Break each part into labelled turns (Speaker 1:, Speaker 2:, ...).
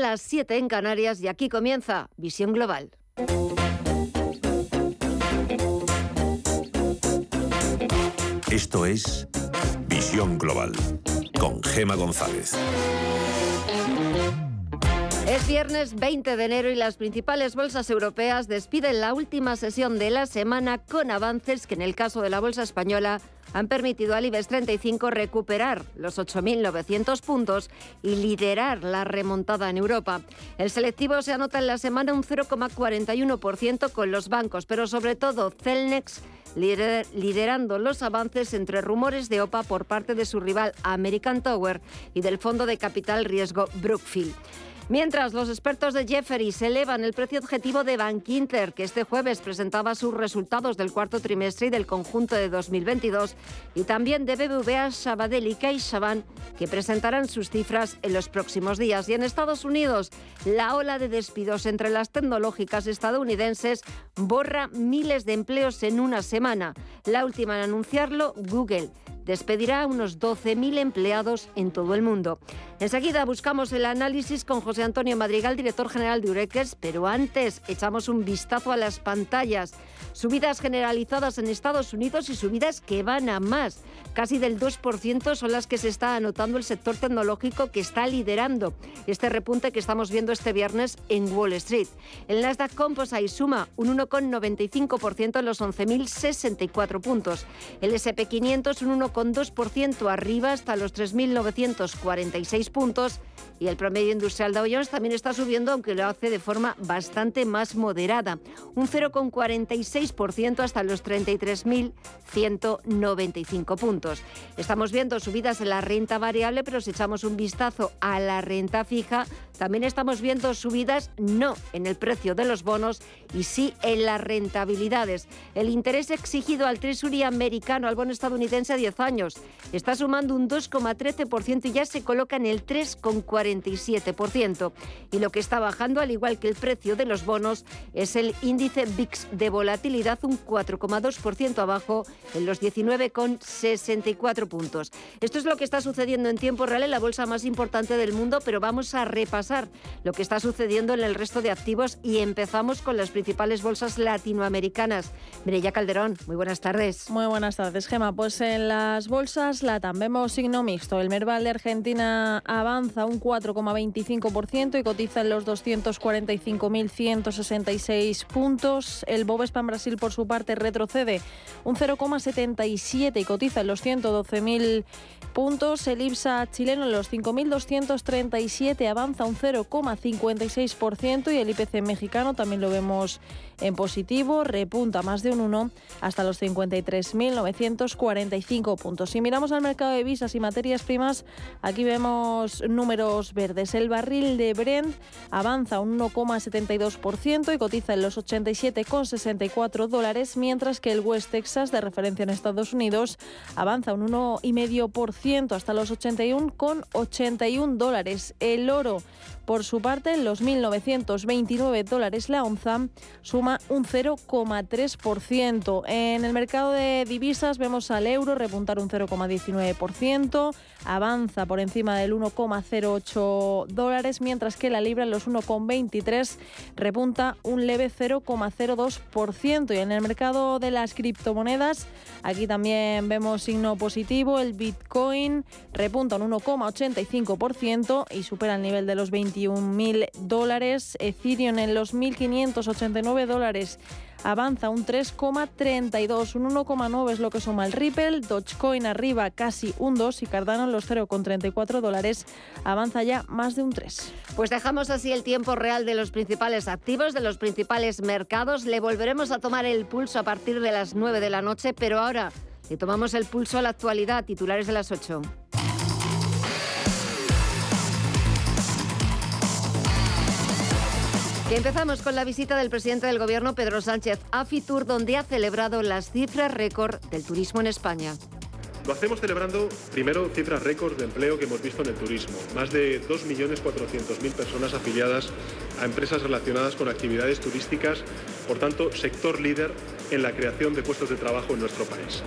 Speaker 1: las 7 en Canarias y aquí comienza Visión Global.
Speaker 2: Esto es Visión Global con Gema González.
Speaker 1: Es viernes 20 de enero y las principales bolsas europeas despiden la última sesión de la semana con avances que en el caso de la bolsa española han permitido al IBEX 35 recuperar los 8.900 puntos y liderar la remontada en Europa. El selectivo se anota en la semana un 0,41% con los bancos, pero sobre todo Celnex liderando los avances entre rumores de OPA por parte de su rival American Tower y del fondo de capital riesgo Brookfield. Mientras los expertos de Jefferies elevan el precio objetivo de Bankinter, que este jueves presentaba sus resultados del cuarto trimestre y del conjunto de 2022, y también de BBVA, Sabadell y CaixaBank, que presentarán sus cifras en los próximos días. Y en Estados Unidos, la ola de despidos entre las tecnológicas estadounidenses borra miles de empleos en una semana. La última en anunciarlo, Google despedirá a unos 12.000 empleados en todo el mundo. Enseguida buscamos el análisis con José Antonio Madrigal, director general de Ureques, pero antes echamos un vistazo a las pantallas. Subidas generalizadas en Estados Unidos y subidas que van a más. Casi del 2% son las que se está anotando el sector tecnológico que está liderando este repunte que estamos viendo este viernes en Wall Street. El Nasdaq Composite suma un 1,95% en los 11.064 puntos. El SP500 un 1,2% arriba hasta los 3.946 puntos y el promedio industrial de Jones también está subiendo, aunque lo hace de forma bastante más moderada, un 0,46% hasta los 33.195 puntos. Estamos viendo subidas en la renta variable, pero si echamos un vistazo a la renta fija, también estamos viendo subidas no en el precio de los bonos y sí en las rentabilidades. El interés exigido al Treasury americano, al bono estadounidense a 10 años, está sumando un 2,13% y ya se coloca en el 3,47%. Y lo que está bajando, al igual que el precio de los bonos, es el índice VIX de volatilidad, un 4,2% abajo en los 19,64 puntos. Esto es lo que está sucediendo en tiempo real en la bolsa más importante del mundo, pero vamos a repasar lo que está sucediendo en el resto de activos y empezamos con las principales bolsas latinoamericanas. Mireya Calderón, muy buenas tardes.
Speaker 3: Muy buenas tardes, Gema. Pues en las bolsas la vemos signo mixto. El Merval de Argentina avanza un 4,25% y cotiza en los 245.166 puntos. El Bovespa Brasil, por su parte, retrocede un 0,77 y cotiza en los 112.000 puntos. El IPSA chileno en los 5.237 avanza un 0,56% y el IPC mexicano también lo vemos en positivo, repunta más de un 1 hasta los 53.945 puntos. Si miramos al mercado de visas y materias primas, aquí vemos números verdes. El barril de Brent avanza un 1,72% y cotiza en los 87,64 dólares, mientras que el West Texas, de referencia en Estados Unidos, avanza un 1,5% hasta los 81,81 dólares. El oro por su parte, los 1.929 dólares la onza suma un 0,3%. En el mercado de divisas vemos al euro repuntar un 0,19%, avanza por encima del 1,08 dólares, mientras que la libra en los 1,23 repunta un leve 0,02%. Y en el mercado de las criptomonedas, aquí también vemos signo positivo, el Bitcoin repunta un 1,85% y supera el nivel de los 20 21.000 dólares. Ethereum en los 1.589 dólares avanza un 3,32, un 1,9 es lo que suma el Ripple, Dogecoin arriba casi un 2 y Cardano en los 0,34 dólares avanza ya más de un 3.
Speaker 1: Pues dejamos así el tiempo real de los principales activos, de los principales mercados. Le volveremos a tomar el pulso a partir de las 9 de la noche, pero ahora le tomamos el pulso a la actualidad, titulares de las 8. Empezamos con la visita del presidente del Gobierno, Pedro Sánchez, a Fitur, donde ha celebrado las cifras récord del turismo en España.
Speaker 4: Lo hacemos celebrando primero cifras récord de empleo que hemos visto en el turismo. Más de 2.400.000 personas afiliadas a empresas relacionadas con actividades turísticas, por tanto, sector líder en la creación de puestos de trabajo en nuestro país.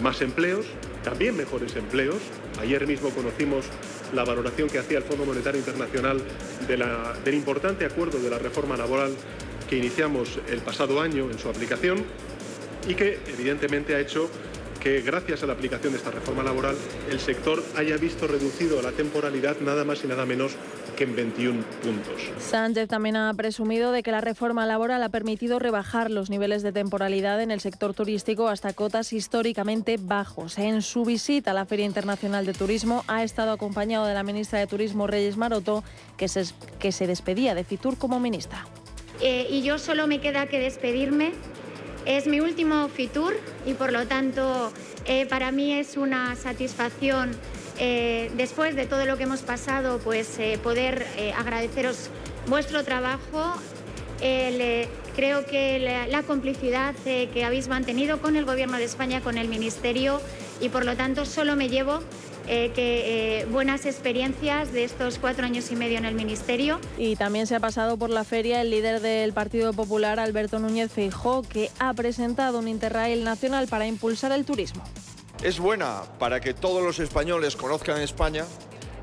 Speaker 4: Más empleos, también mejores empleos. Ayer mismo conocimos la valoración que hacía el Fondo Monetario Internacional del importante acuerdo de la reforma laboral que iniciamos el pasado año en su aplicación y que evidentemente ha hecho que gracias a la aplicación de esta reforma laboral el sector haya visto reducido la temporalidad nada más y nada menos que en 21 puntos.
Speaker 3: Sánchez también ha presumido de que la reforma laboral ha permitido rebajar los niveles de temporalidad en el sector turístico hasta cotas históricamente bajos. En su visita a la Feria Internacional de Turismo ha estado acompañado de la ministra de Turismo Reyes Maroto, que se, que se despedía de Fitur como ministra.
Speaker 5: Eh, y yo solo me queda que despedirme es mi último Fitur y por lo tanto eh, para mí es una satisfacción eh, después de todo lo que hemos pasado, pues eh, poder agradeceros vuestro trabajo. creo que la complicidad que habéis mantenido con el Gobierno de España, con el Ministerio y por lo tanto solo me llevo eh, que, eh, buenas experiencias de estos cuatro años y medio en el Ministerio.
Speaker 3: Y también se ha pasado por la feria el líder del Partido Popular, Alberto Núñez Feijó, que ha presentado un Interrail nacional para impulsar el turismo.
Speaker 6: Es buena para que todos los españoles conozcan España,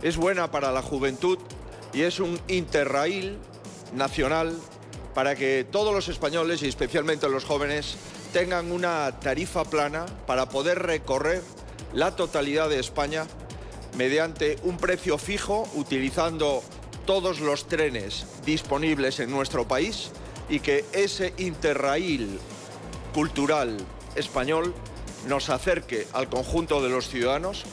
Speaker 6: es buena para la juventud y es un Interrail nacional para que todos los españoles y especialmente los jóvenes tengan una tarifa plana para poder recorrer la totalidad de España mediante un precio fijo utilizando todos los trenes disponibles en nuestro país y que ese interrail cultural español nos acerque al conjunto de los ciudadanos.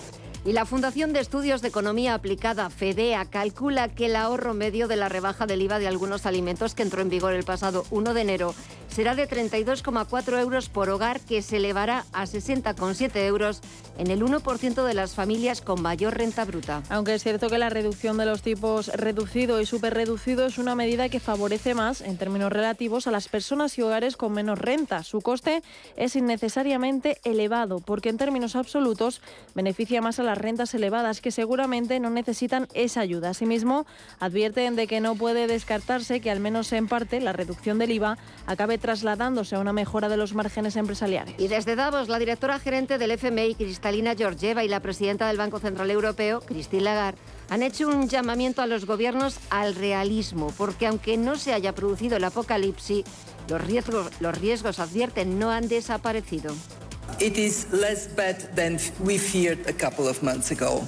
Speaker 1: Y la Fundación de Estudios de Economía Aplicada, FEDEA, calcula que el ahorro medio de la rebaja del IVA de algunos alimentos que entró en vigor el pasado 1 de enero será de 32,4 euros por hogar, que se elevará a 60,7 euros en el 1% de las familias con mayor renta bruta.
Speaker 3: Aunque es cierto que la reducción de los tipos reducido y superreducido es una medida que favorece más, en términos relativos, a las personas y hogares con menos renta. Su coste es innecesariamente elevado, porque en términos absolutos beneficia más a las rentas elevadas, que seguramente no necesitan esa ayuda. Asimismo, advierten de que no puede descartarse que, al menos en parte, la reducción del IVA acabe trasladándose a una mejora de los márgenes empresariales.
Speaker 1: Y desde Davos, la directora gerente del FMI, Cristalina Georgieva, y la presidenta del Banco Central Europeo, Christine Lagarde, han hecho un llamamiento a los gobiernos al realismo, porque aunque no se haya producido el apocalipsis, los riesgos, los riesgos advierten, no han desaparecido.
Speaker 7: It is less bad than we feared a couple of months ago.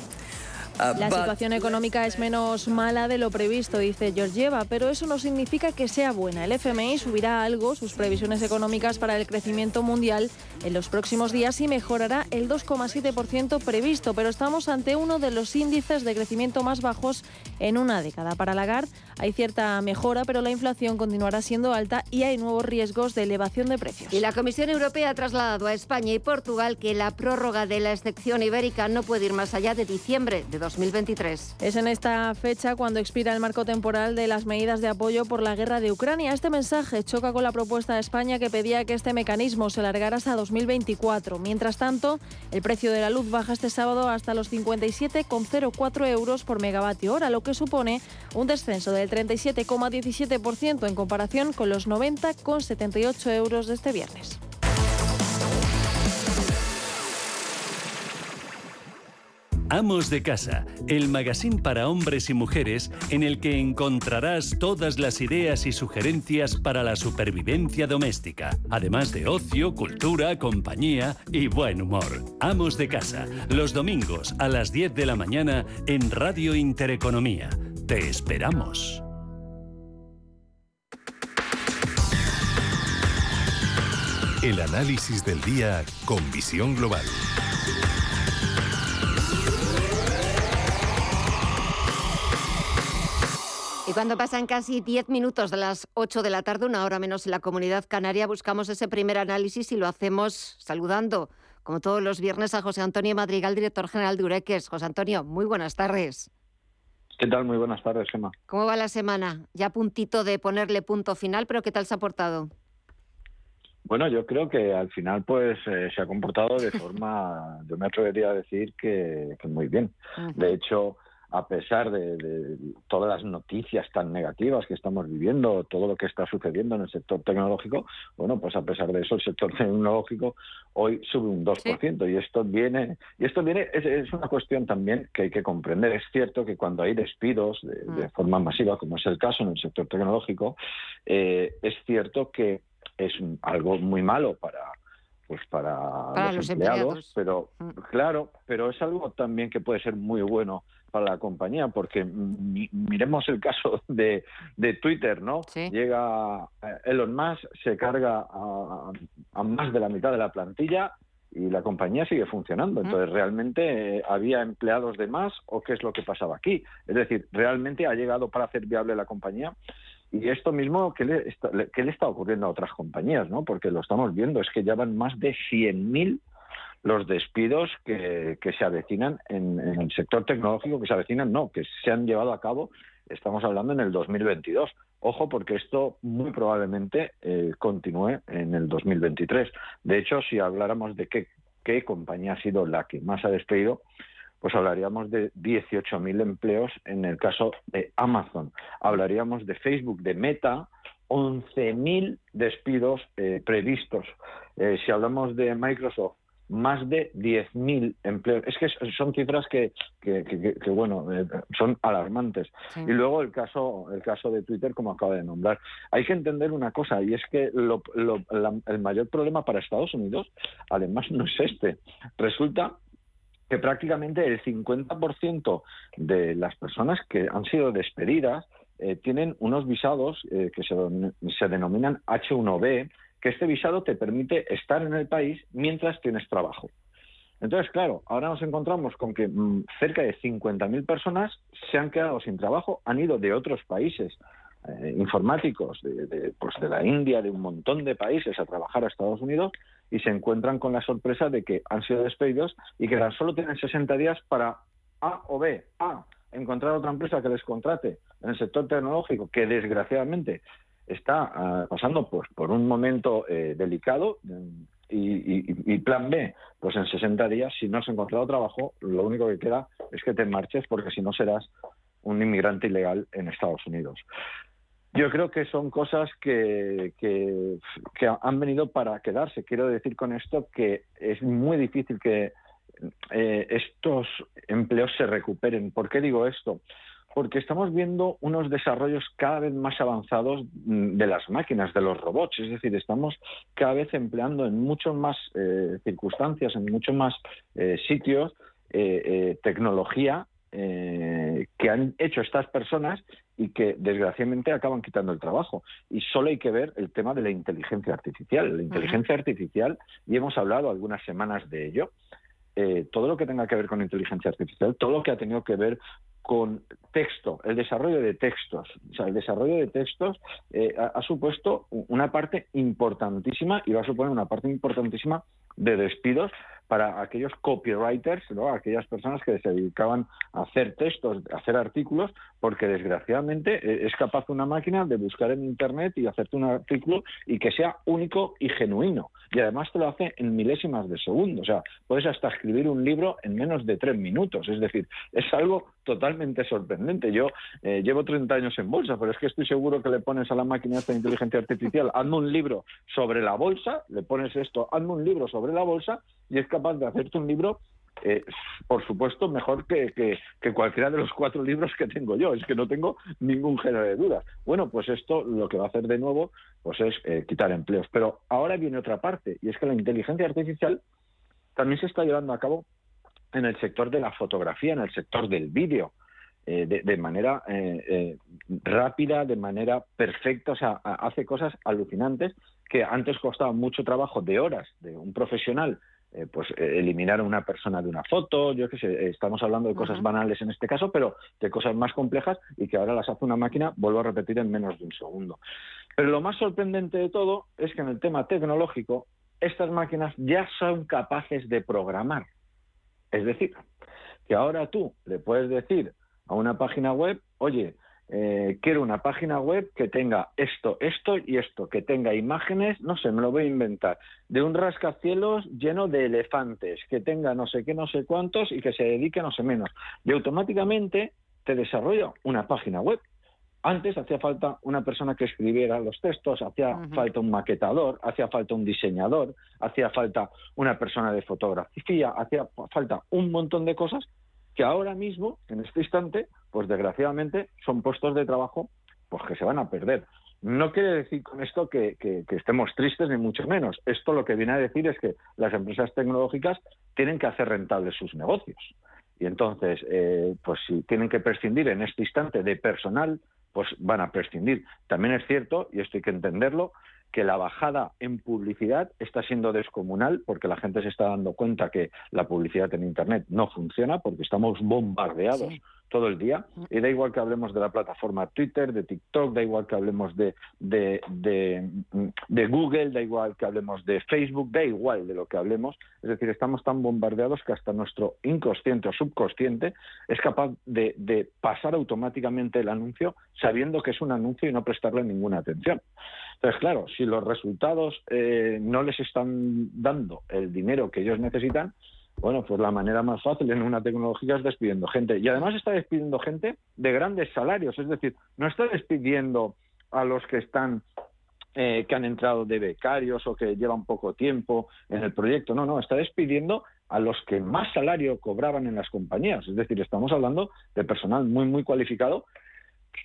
Speaker 3: Uh, la situación económica es menos mala de lo previsto, dice Georgieva, pero eso no significa que sea buena. El FMI subirá algo sus previsiones económicas para el crecimiento mundial en los próximos días y mejorará el 2,7% previsto, pero estamos ante uno de los índices de crecimiento más bajos en una década. Para Lagarde hay cierta mejora, pero la inflación continuará siendo alta y hay nuevos riesgos de elevación de precios.
Speaker 1: Y la Comisión Europea ha trasladado a España y Portugal que la prórroga de la excepción ibérica no puede ir más allá de diciembre de 2023.
Speaker 3: Es en esta fecha cuando expira el marco temporal de las medidas de apoyo por la guerra de Ucrania. Este mensaje choca con la propuesta de España que pedía que este mecanismo se alargara hasta 2024. Mientras tanto, el precio de la luz baja este sábado hasta los 57,04 euros por megavatio hora, lo que supone un descenso del 37,17% en comparación con los 90,78 euros de este viernes.
Speaker 8: Amos de Casa, el magazine para hombres y mujeres en el que encontrarás todas las ideas y sugerencias para la supervivencia doméstica, además de ocio, cultura, compañía y buen humor. Amos de Casa, los domingos a las 10 de la mañana en Radio Intereconomía. Te esperamos.
Speaker 2: El análisis del día con visión global.
Speaker 1: Y cuando pasan casi 10 minutos de las 8 de la tarde, una hora menos en la comunidad canaria, buscamos ese primer análisis y lo hacemos saludando, como todos los viernes, a José Antonio Madrigal, director general de Ureques. José Antonio, muy buenas tardes.
Speaker 9: ¿Qué tal? Muy buenas tardes, Gemma.
Speaker 1: ¿Cómo va la semana? Ya puntito de ponerle punto final, pero ¿qué tal se ha portado?
Speaker 9: Bueno, yo creo que al final pues eh, se ha comportado de forma, yo me atrevería a decir que, muy bien. De hecho, a pesar de, todas las noticias tan negativas que estamos viviendo, todo lo que está sucediendo en el sector tecnológico, bueno, pues a pesar de eso el sector tecnológico hoy sube un 2% y esto viene y esto viene es, una cuestión también que hay que comprender. Es cierto que cuando hay despidos de, mm. forma masiva, como es el caso en el sector tecnológico, eh, es cierto que es algo muy malo para pues para, los, empleados, pero mm. claro, pero es algo también que puede ser muy bueno para la compañía, porque miremos el caso de, de Twitter, ¿no? Llega eh, Elon Musk, se carga a, más de la mitad de la plantilla y la compañía sigue funcionando. Entonces, ¿realmente eh, había empleados de más o qué es lo que pasaba aquí? Es decir, ¿realmente ha llegado para hacer viable la compañía? Y esto mismo, ¿qué le, está, ¿qué le está ocurriendo a otras compañías? ¿no? Porque lo estamos viendo, es que ya van más de 100.000 los despidos que, que se avecinan en, el sector tecnológico, que se avecinan, no, que se han llevado a cabo, estamos hablando en el 2022. Ojo, porque esto muy probablemente eh, continúe en el 2023. De hecho, si habláramos de qué, qué compañía ha sido la que más ha despedido, pues hablaríamos de 18.000 empleos en el caso de Amazon. Hablaríamos de Facebook, de Meta, 11.000 despidos eh, previstos. Eh, si hablamos de Microsoft, más de 10.000 empleos. Es que son cifras que, que, bueno, eh, son alarmantes. Y luego el caso, el caso de Twitter, como acaba de nombrar. Hay que entender una cosa, y es que el mayor problema para Estados Unidos, además, no es este. Resulta que prácticamente el 50% de las personas que han sido despedidas eh, tienen unos visados eh, que se, denominan H1B, que este visado te permite estar en el país mientras tienes trabajo. Entonces, claro, ahora nos encontramos con que mm, cerca de 50.000 personas se han quedado sin trabajo, han ido de otros países eh, informáticos, de, pues de la India, de un montón de países a trabajar a Estados Unidos y se encuentran con la sorpresa de que han sido despedidos y que tan solo tienen 60 días para A o B. A, encontrar otra empresa que les contrate en el sector tecnológico, que desgraciadamente está ah, pasando pues, por un momento eh, delicado. Y, y, plan B, pues en 60 días, si no has encontrado trabajo, lo único que queda es que te marches porque si no serás un inmigrante ilegal en Estados Unidos. Yo creo que son cosas que, han venido para quedarse. Quiero decir con esto que es muy difícil que eh, estos empleos se recuperen. ¿Por qué digo esto? Porque estamos viendo unos desarrollos cada vez más avanzados mm, de las máquinas, de los robots. Es decir, estamos cada vez empleando en muchas más eh, circunstancias, en muchos más eh, sitios, tecnología eh, que han hecho estas personas y que desgraciadamente acaban quitando el trabajo. Y solo hay que ver el tema de la inteligencia artificial. La inteligencia artificial, y hemos hablado algunas semanas de ello, eh, todo lo que tenga que ver con inteligencia artificial, todo lo que ha tenido que ver con texto, el desarrollo de textos. O sea, el desarrollo de textos eh, ha, supuesto una parte importantísima y va a suponer una parte importantísima de despidos para aquellos copywriters, ¿no? aquellas personas que se dedicaban a hacer textos, a hacer artículos, porque desgraciadamente eh, es capaz una máquina de buscar en Internet y hacerte un artículo y que sea único y genuino. Y además te lo hace en milésimas de segundo. O sea, puedes hasta escribir un libro en menos de tres minutos. Es decir, es algo totalmente sorprendente. Yo eh, llevo 30 años en bolsa, pero es que estoy seguro que le pones a la máquina esta inteligencia artificial, hazme un libro sobre la bolsa, le pones esto, hazme un libro sobre la bolsa y es capaz de hacerte un libro eh, por supuesto, mejor que, que, cualquiera de los cuatro libros que tengo yo. Es que no tengo ningún género de dudas. Bueno, pues esto lo que va a hacer de nuevo pues es eh, quitar empleos. Pero ahora viene otra parte, y es que la inteligencia artificial también se está llevando a cabo en el sector de la fotografía, en el sector del vídeo. Eh, de, manera rápida, de manera perfecta, o sea, hace cosas alucinantes que antes costaba mucho trabajo de horas de un profesional eh, pues eh, eliminar a una persona de una foto, yo qué sé, estamos hablando de cosas banales en este caso, pero de cosas más complejas y que ahora las hace una máquina, vuelvo a repetir, en menos de un segundo. Pero lo más sorprendente de todo es que en el tema tecnológico, estas máquinas ya son capaces de programar. Es decir, que ahora tú le puedes decir a una página web, oye, eh, quiero una página web que tenga esto, esto y esto, que tenga imágenes, no sé, me lo voy a inventar, de un rascacielos lleno de elefantes, que tenga no sé qué, no sé cuántos y que se dedique no sé menos. Y automáticamente te desarrolla una página web. Antes hacía falta una persona que escribiera los textos, hacía falta un maquetador, hacía falta un diseñador, hacía falta una persona de fotografía, hacía falta un montón de cosas que ahora mismo, en este instante, pues desgraciadamente son puestos de trabajo pues que se van a perder. No quiere decir con esto que, estemos tristes ni mucho menos. Esto lo que viene a decir es que las empresas tecnológicas tienen que hacer rentables sus negocios. Y entonces, eh, pues si tienen que prescindir en este instante de personal, pues van a prescindir. También es cierto, y esto hay que entenderlo, que la bajada en publicidad está siendo descomunal porque la gente se está dando cuenta que la publicidad en Internet no funciona porque estamos bombardeados todo el día. Mm. Y da igual que hablemos de la plataforma Twitter, de TikTok, da igual que hablemos de, de, de, Google, da igual que hablemos de Facebook, da igual de lo que hablemos. Es decir, estamos tan bombardeados que hasta nuestro inconsciente o subconsciente es capaz de, de pasar automáticamente el anuncio sabiendo que es un anuncio y no prestarle ninguna atención. Entonces, claro, si los resultados eh, no les están dando el dinero que ellos necesitan, bueno, pues la manera más fácil en una tecnología es despidiendo gente. Y además está despidiendo gente de grandes salarios, es decir, no está despidiendo a los que están eh, que han entrado de becarios o que llevan poco tiempo en el proyecto. No, no, está despidiendo a los que más salario cobraban en las compañías. Es decir, estamos hablando de personal muy, muy cualificado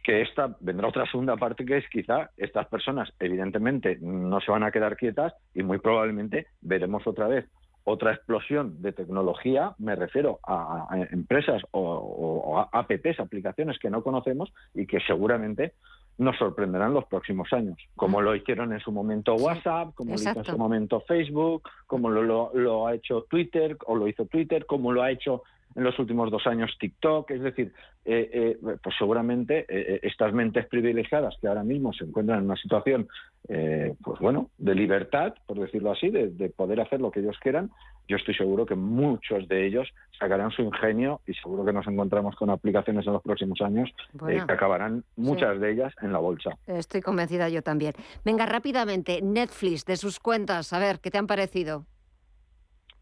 Speaker 9: que esta vendrá otra segunda parte que es quizá estas personas evidentemente no se van a quedar quietas y muy probablemente veremos otra vez otra explosión de tecnología, me refiero a, empresas o, a apps, aplicaciones que no conocemos y que seguramente nos sorprenderán los próximos años, como lo hicieron en su momento WhatsApp, como lo hizo en su momento Facebook, como lo, ha hecho Twitter o lo hizo Twitter, como lo ha hecho en los últimos dos años TikTok, es decir, eh, eh, pues seguramente eh, estas mentes privilegiadas que ahora mismo se encuentran en una situación, pues bueno, de libertad, por decirlo así, de, poder hacer lo que ellos quieran, yo estoy seguro que muchos de ellos sacarán su ingenio y seguro que nos encontramos con aplicaciones en los próximos años que acabarán muchas de ellas en la bolsa.
Speaker 1: Estoy convencida yo también. Venga, rápidamente, Netflix, de sus cuentas, a ver, ¿qué te han parecido?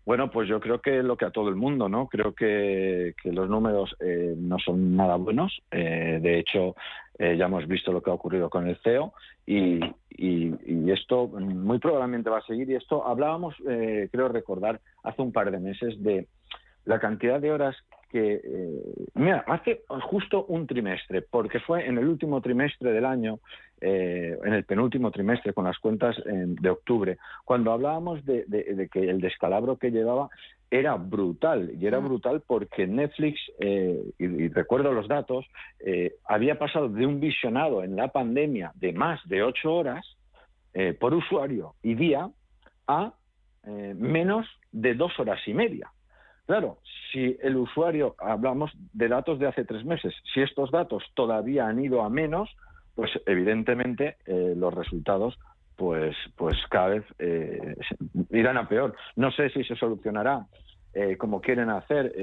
Speaker 9: Bueno, pues yo creo que lo que a todo el mundo, ¿no? Creo que, los números eh, no son nada buenos. Eh, de hecho, eh, ya hemos visto lo que ha ocurrido con el CEO y, esto muy probablemente va a seguir. Y esto hablábamos, creo recordar, hace un par de meses de la cantidad de horas que, mira, hace justo un trimestre, porque fue en el último trimestre del año eh, en el penúltimo trimestre con las cuentas de octubre, cuando hablábamos de, que el descalabro que llevaba era brutal, y era mm. brutal porque Netflix, eh, y, recuerdo los datos, eh, había pasado de un visionado en la pandemia de más de ocho horas por usuario y día a menos de dos horas y media. Claro, si el usuario, hablamos de datos de hace tres meses, si estos datos todavía han ido a menos, pues evidentemente eh, los resultados pues pues cada vez eh, irán a peor. No sé si se solucionará eh, como quieren hacer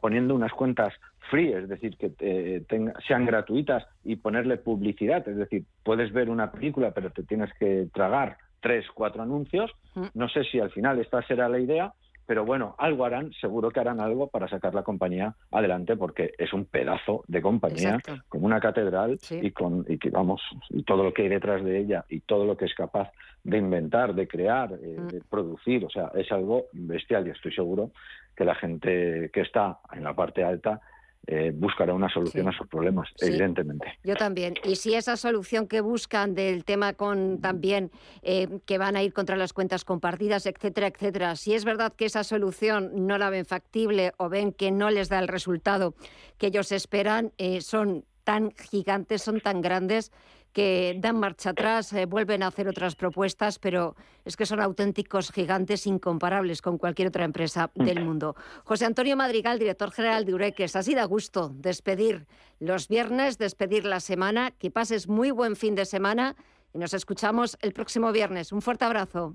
Speaker 9: poniendo unas cuentas free, es decir, que sean gratuitas y ponerle publicidad, es decir, puedes ver una película pero te tienes que tragar tres, cuatro anuncios. Mm. No sé si al final esta será la idea, pero bueno, algo harán, seguro que harán algo para sacar la compañía adelante porque es un pedazo de compañía, como una catedral y con y que vamos, y todo lo que hay detrás de ella y todo lo que es capaz de inventar, de crear, eh, mm. de producir, o sea, es algo bestial. Y estoy seguro que la gente que está en la parte alta eh, buscará una solución a sus problemas, evidentemente.
Speaker 1: Yo también. Y si esa solución que buscan del tema con también eh, que van a ir contra las cuentas compartidas, etcétera, etcétera, si es verdad que esa solución no la ven factible o ven que no les da el resultado que ellos esperan, eh, son tan gigantes, son tan grandes que dan marcha atrás, eh, vuelven a hacer otras propuestas, pero es que son auténticos gigantes incomparables con cualquier otra empresa del mundo. José Antonio Madrigal, director general de Ureques, así da gusto despedir los viernes, despedir la semana, que pases muy buen fin de semana y nos escuchamos el próximo viernes. Un fuerte abrazo.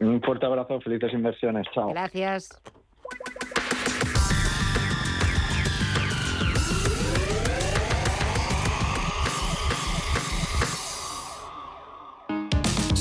Speaker 9: Un fuerte abrazo, felices inversiones. Chao.
Speaker 1: Gracias.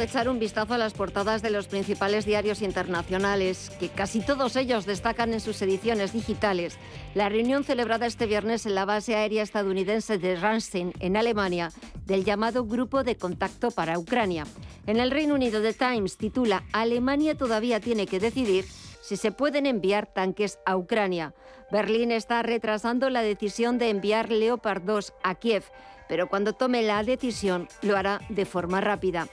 Speaker 1: De echar un vistazo a las portadas de los principales diarios internacionales, que casi todos ellos destacan en sus ediciones digitales la reunión celebrada este viernes en la base aérea estadounidense de Ramstein, en Alemania, del llamado Grupo de Contacto para Ucrania. En el Reino Unido, The Times titula Alemania todavía tiene que decidir si se pueden enviar tanques a Ucrania. Berlín está retrasando la decisión de enviar Leopard 2 a Kiev pero cuando tome la decisión lo hará de forma rápida.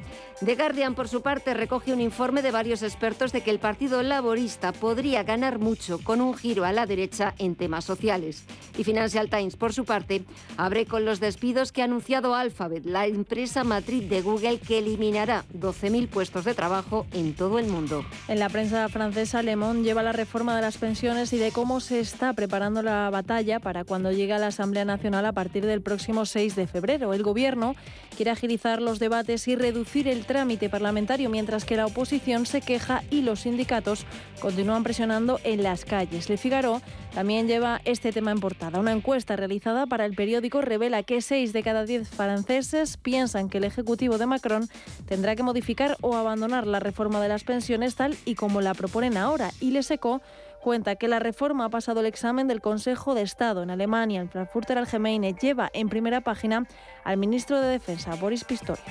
Speaker 1: The Guardian, por su parte, recoge un informe de varios expertos de que el Partido Laborista podría ganar mucho con un giro a la derecha en temas sociales. Y Financial Times, por su parte, abre con los despidos que ha anunciado Alphabet, la empresa matriz de Google que eliminará 12.000 puestos de trabajo en todo el mundo.
Speaker 3: En la prensa francesa, Le Monde lleva la reforma de las pensiones y de cómo se está preparando la batalla para cuando llegue a la Asamblea Nacional a partir del próximo 6 de febrero. El Gobierno quiere agilizar los debates y reducir el trámite parlamentario, mientras que la oposición se queja y los sindicatos continúan presionando en las calles. Le Figaro también lleva este tema en portada. Una encuesta realizada para el periódico revela que 6 de cada 10 franceses piensan que el Ejecutivo de Macron tendrá que modificar o abandonar la reforma de las pensiones tal y como la proponen ahora. Y le secó cuenta que la reforma ha pasado el examen del Consejo de Estado en Alemania. El Frankfurter Allgemeine lleva en primera página al ministro de Defensa, Boris Pistorius.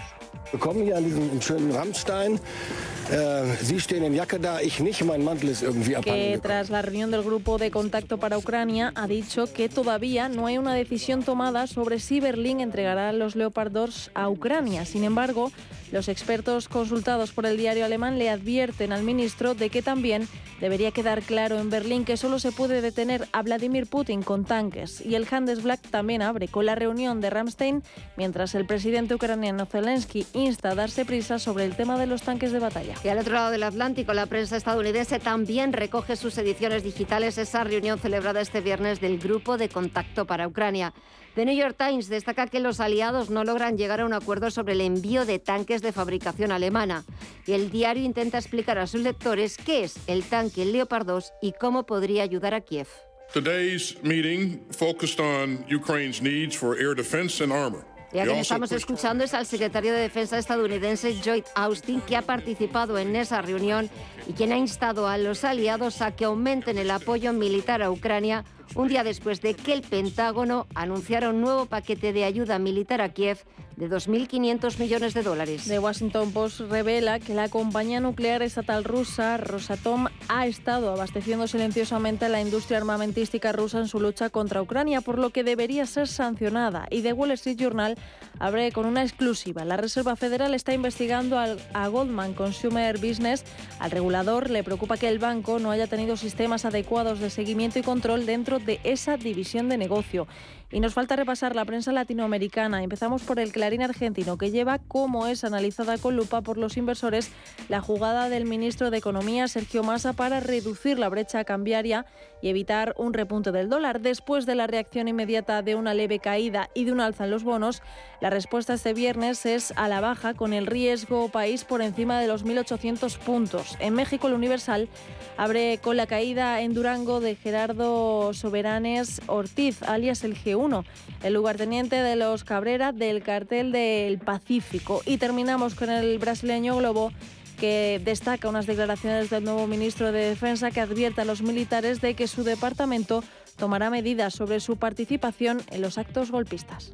Speaker 3: Que tras la reunión del grupo de contacto para Ucrania ha dicho que todavía no hay una decisión tomada sobre si Berlín entregará los Leopard 2 a Ucrania. Sin embargo, los expertos consultados por el diario alemán le advierten al ministro de que también debería quedar claro en Berlín que solo se puede detener a Vladimir Putin con tanques. Y el Handelsblatt también abre con la reunión de Ramstein, mientras el presidente ucraniano Zelensky insta a darse prisa sobre el tema de los tanques de batalla.
Speaker 1: Y al otro lado del Atlántico, la prensa estadounidense también recoge sus ediciones digitales esa reunión celebrada este viernes del Grupo de Contacto para Ucrania. The New York Times destaca que los aliados no logran llegar a un acuerdo sobre el envío de tanques de fabricación alemana y el diario intenta explicar a sus lectores qué es el tanque Leopard 2 y cómo podría ayudar a Kiev.
Speaker 10: Today's meeting focused on Ukraine's needs for air defense and armor.
Speaker 1: Y a quien estamos escuchando es al secretario de Defensa estadounidense Lloyd Austin, que ha participado en esa reunión y quien ha instado a los aliados a que aumenten el apoyo militar a Ucrania un día después de que el Pentágono anunciara un nuevo paquete de ayuda militar a Kiev de 2.500 millones de dólares.
Speaker 3: The Washington Post revela que la compañía nuclear estatal rusa Rosatom ha estado abasteciendo silenciosamente a la industria armamentística rusa en su lucha contra Ucrania, por lo que debería ser sancionada. Y The Wall Street Journal abre con una exclusiva. La Reserva Federal está investigando a Goldman Consumer Business. Al regulador le preocupa que el banco no haya tenido sistemas adecuados de seguimiento y control dentro de esa división de negocio. Y nos falta repasar la prensa latinoamericana. Empezamos por el Clarín argentino, que lleva como es analizada con lupa por los inversores la jugada del ministro de Economía, Sergio Massa, para reducir la brecha cambiaria y evitar un repunte del dólar. Después de la reacción inmediata de una leve caída y de un alza en los bonos, la respuesta este viernes es a la baja, con el riesgo país por encima de los 1.800 puntos. En México, el Universal abre con la caída en Durango de Gerardo Soberanes Ortiz, alias el G uno, el lugarteniente de los Cabrera del cartel del Pacífico. Y terminamos con el brasileño Globo que destaca unas declaraciones del nuevo ministro de Defensa que advierte a los militares de que su departamento tomará medidas sobre su participación en los actos golpistas.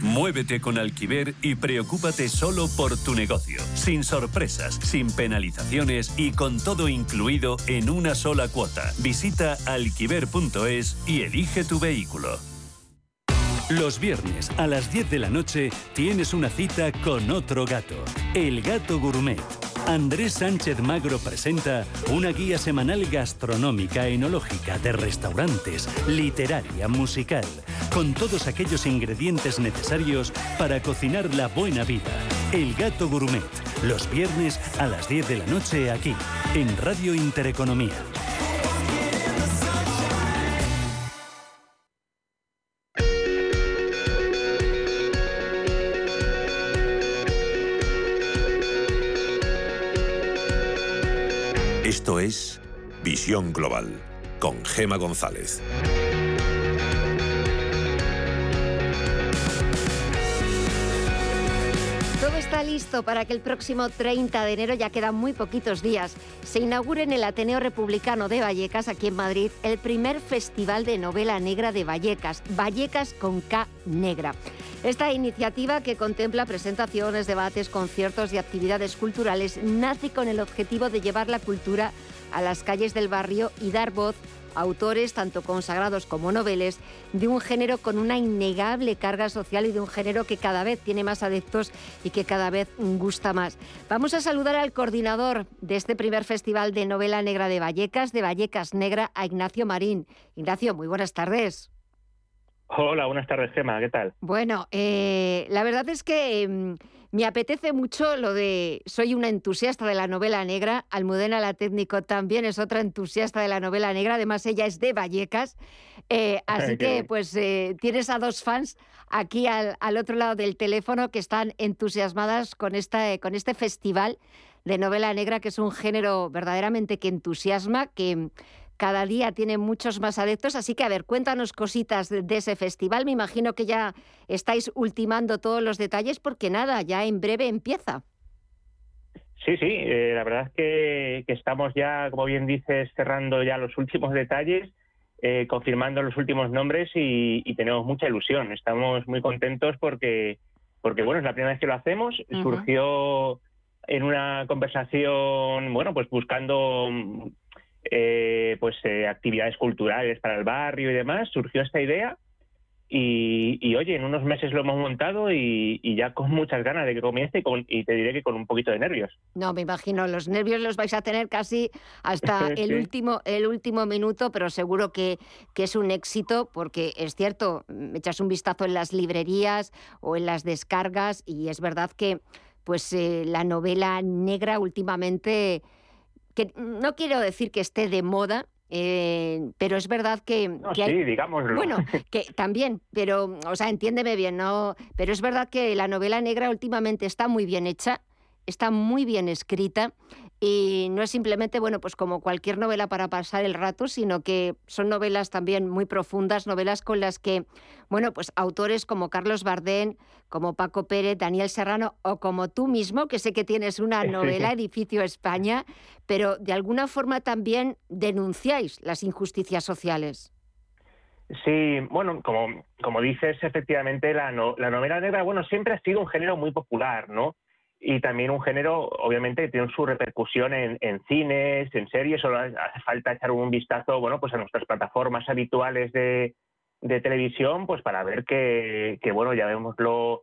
Speaker 8: Muévete con Alquiver y preocúpate solo por tu negocio, sin sorpresas, sin penalizaciones y con todo incluido en una sola cuota. Visita alquiver.es y elige tu vehículo. Los viernes a las 10 de la noche tienes una cita con otro gato, el gato gourmet Andrés Sánchez Magro presenta una guía semanal gastronómica, enológica, de restaurantes, literaria, musical, con todos aquellos ingredientes necesarios para cocinar la buena vida. El Gato Gourmet, los viernes a las 10 de la noche aquí, en Radio Intereconomía.
Speaker 2: Esto es Visión Global con Gema González.
Speaker 1: Listo para que el próximo 30 de enero, ya quedan muy poquitos días, se inaugure en el Ateneo Republicano de Vallecas, aquí en Madrid, el primer Festival de Novela Negra de Vallecas, Vallecas con K negra. Esta iniciativa, que contempla presentaciones, debates, conciertos y actividades culturales, nace con el objetivo de llevar la cultura a las calles del barrio y dar voz autores, tanto consagrados como noveles, de un género con una innegable carga social y de un género que cada vez tiene más adeptos y que cada vez gusta más. Vamos a saludar al coordinador de este primer festival de novela negra de Vallecas, de Vallecas Negra, a Ignacio Marín. Ignacio, muy buenas tardes.
Speaker 11: Hola, buenas tardes, Gemma, ¿qué tal?
Speaker 1: Bueno, eh, la verdad es que mm, me apetece mucho lo de soy una entusiasta de la novela negra. Almudena la técnico también es otra entusiasta de la novela negra. Además, ella es de Vallecas. Eh, así que, pues, eh, tienes a dos fans aquí al, al, otro lado del teléfono que están entusiasmadas con, esta, con este festival de novela negra, que es un género verdaderamente que entusiasma, que cada día tiene muchos más adeptos. Así que, a ver, cuéntanos cositas de, de, ese festival. Me imagino que ya estáis ultimando todos los detalles porque nada, ya en breve empieza.
Speaker 11: Sí, sí, eh, la verdad es que, que, estamos ya, como bien dices, cerrando ya los últimos detalles, eh, confirmando los últimos nombres y, y, tenemos mucha ilusión. Estamos muy contentos porque, porque bueno, es la primera vez que lo hacemos. Uh -huh. Surgió en una conversación, bueno, pues buscando eh, pues eh, actividades culturales para el barrio y demás, surgió esta idea y, y, oye, en unos meses lo hemos montado y, y ya con muchas ganas de que comience y, con, y, te diré que con un poquito de nervios.
Speaker 1: No, me imagino, los nervios los vais a tener casi hasta sí. el, último, el último minuto, pero seguro que, que es un éxito porque es cierto, echas un vistazo en las librerías o en las descargas y es verdad que pues eh, la novela negra últimamente que no quiero decir que esté de moda, eh, pero es verdad que,
Speaker 11: no,
Speaker 1: que
Speaker 11: sí,
Speaker 1: hay,
Speaker 11: digámoslo.
Speaker 1: Bueno, que también, pero, o sea, entiéndeme bien, ¿no? Pero es verdad que la novela negra últimamente está muy bien hecha, está muy bien escrita y no es simplemente, bueno, pues como cualquier novela para pasar el rato, sino que son novelas también muy profundas, novelas con las que, bueno, pues autores como Carlos Bardén, como Paco Pérez, Daniel Serrano o como tú mismo, que sé que tienes una novela, Edificio España, pero de alguna forma también denunciáis las injusticias sociales.
Speaker 11: Sí, bueno, como, como dices, efectivamente, la, no, la novela negra, bueno, siempre ha sido un género muy popular, ¿no? Y también un género, obviamente, que tiene su repercusión en, en, cines, en series, solo hace falta echar un vistazo, bueno, pues a nuestras plataformas habituales de, de televisión, pues para ver que, que bueno, ya vemos lo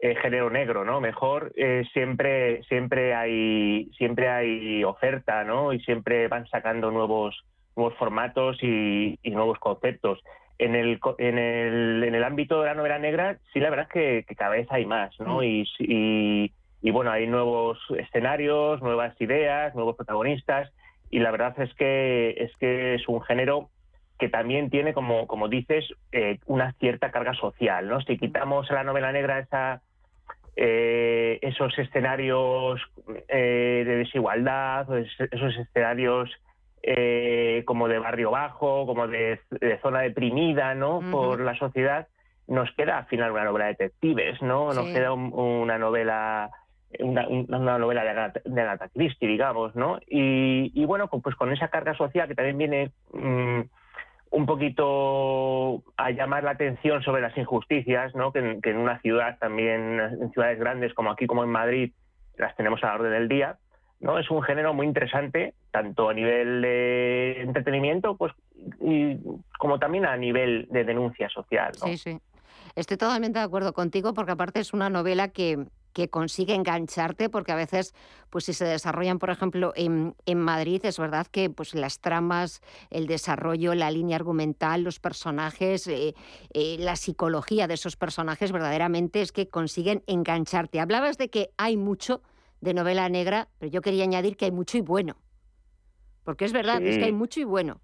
Speaker 11: eh, género negro, ¿no? Mejor eh, siempre, siempre hay, siempre hay oferta, ¿no? Y siempre van sacando nuevos, nuevos formatos y, y nuevos conceptos. En el, en, el, en el ámbito de la novela negra, sí, la verdad es que, que cada vez hay más, ¿no? Y, y y bueno, hay nuevos escenarios, nuevas ideas, nuevos protagonistas y la verdad es que es que es un género que también tiene, como, como dices, eh, una cierta carga social, ¿no? Si quitamos a la novela negra esa, eh, esos escenarios eh, de desigualdad, esos escenarios eh, como de barrio bajo, como de, de zona deprimida, ¿no? Uh -huh. Por la sociedad, nos queda al final una novela de detectives, ¿no? Nos sí. queda un, una novela una, novela de Agatha, Christie, digamos, ¿no? Y, bueno, pues con esa carga social que también viene mmm, un poquito a llamar la atención sobre las injusticias, ¿no? Que, que, en una ciudad también, en ciudades grandes como aquí como en Madrid, las tenemos a la orden del día, ¿no? Es un género muy interesante, tanto a nivel de entretenimiento, pues, y, como también a nivel de denuncia social, ¿no?
Speaker 1: Sí, sí. Estoy totalmente de acuerdo contigo porque aparte es una novela que que consigue engancharte, porque a veces, pues si se desarrollan, por ejemplo, en, en Madrid, es verdad que pues las tramas, el desarrollo, la línea argumental, los personajes, eh, eh, la psicología de esos personajes, verdaderamente es que consiguen engancharte. Hablabas de que hay mucho de novela negra, pero yo quería añadir que hay mucho y bueno. Porque es verdad, es que hay mucho y bueno.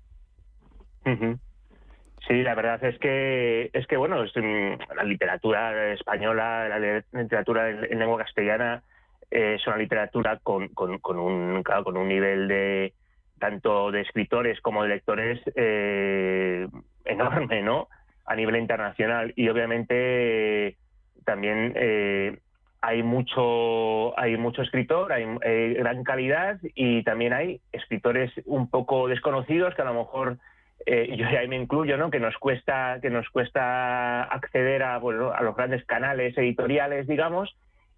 Speaker 11: Sí, la verdad es que es que bueno, mm, la literatura española, la literatura en lengua castellana eh, es una literatura con, con, un con un nivel de tanto de escritores como de lectores eh, enorme, ¿no? A nivel internacional y obviamente también eh, hay mucho hay mucho escritor, hay gran calidad y también hay escritores un poco desconocidos que a lo mejor eh, yo ya me incluyo, ¿no? Que nos cuesta, que nos cuesta acceder a, bueno, a los grandes canales editoriales, digamos,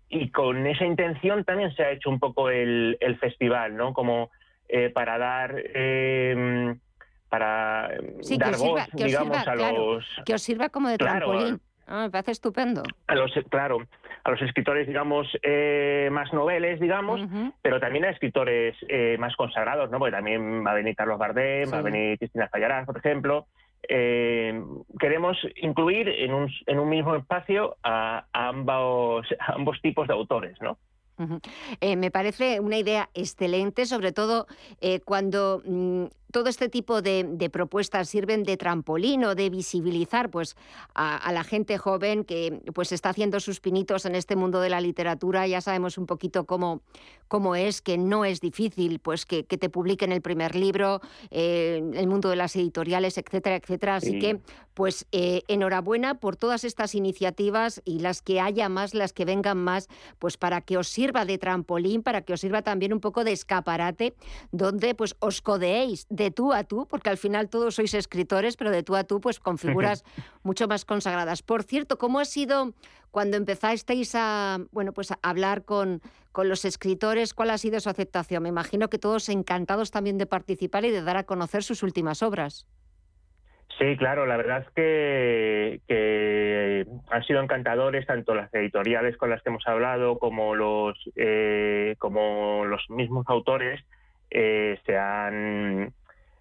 Speaker 11: y con esa intención también se ha hecho un poco el, el festival, ¿no? Como eh, para dar eh, para dar voz, digamos, a los
Speaker 1: que os sirva como de trampolín. Ah, me parece estupendo.
Speaker 11: A los, claro, a los escritores, digamos, eh, más noveles, digamos, pero también a escritores eh, más consagrados, ¿no? Porque también va a venir Carlos Bardem, va a venir Cristina Fallarás, por ejemplo. Eh, queremos incluir en un, en un mismo espacio a, ambos, a ambos tipos de autores, ¿no?
Speaker 1: me parece una idea excelente, sobre todo cuando mm, todo este tipo de, propuestas sirven de trampolín o de visibilizar pues, a, la gente joven que pues, está haciendo sus pinitos en este mundo de la literatura. Ya sabemos un poquito cómo, cómo es, que no es difícil pues, que, te publiquen el primer libro, eh, el mundo de las editoriales, etcétera, etcétera. Así que, pues, eh, enhorabuena por todas estas iniciativas y las que haya más, las que vengan más, pues para que os sirva de trampolín, para que os sirva también un poco de escaparate, donde pues os codeéis de tú a tú, porque al final todos sois escritores, pero de tú a tú, pues con figuras mucho más consagradas. Por cierto, ¿cómo ha sido cuando empezasteis a, bueno, pues a hablar con, con los escritores? ¿Cuál ha sido su aceptación? Me imagino que todos encantados también de participar y de dar a conocer sus últimas obras.
Speaker 11: Sí, claro, la verdad es que, que, han sido encantadores tanto las editoriales con las que hemos hablado como los, eh, como los mismos autores eh, se han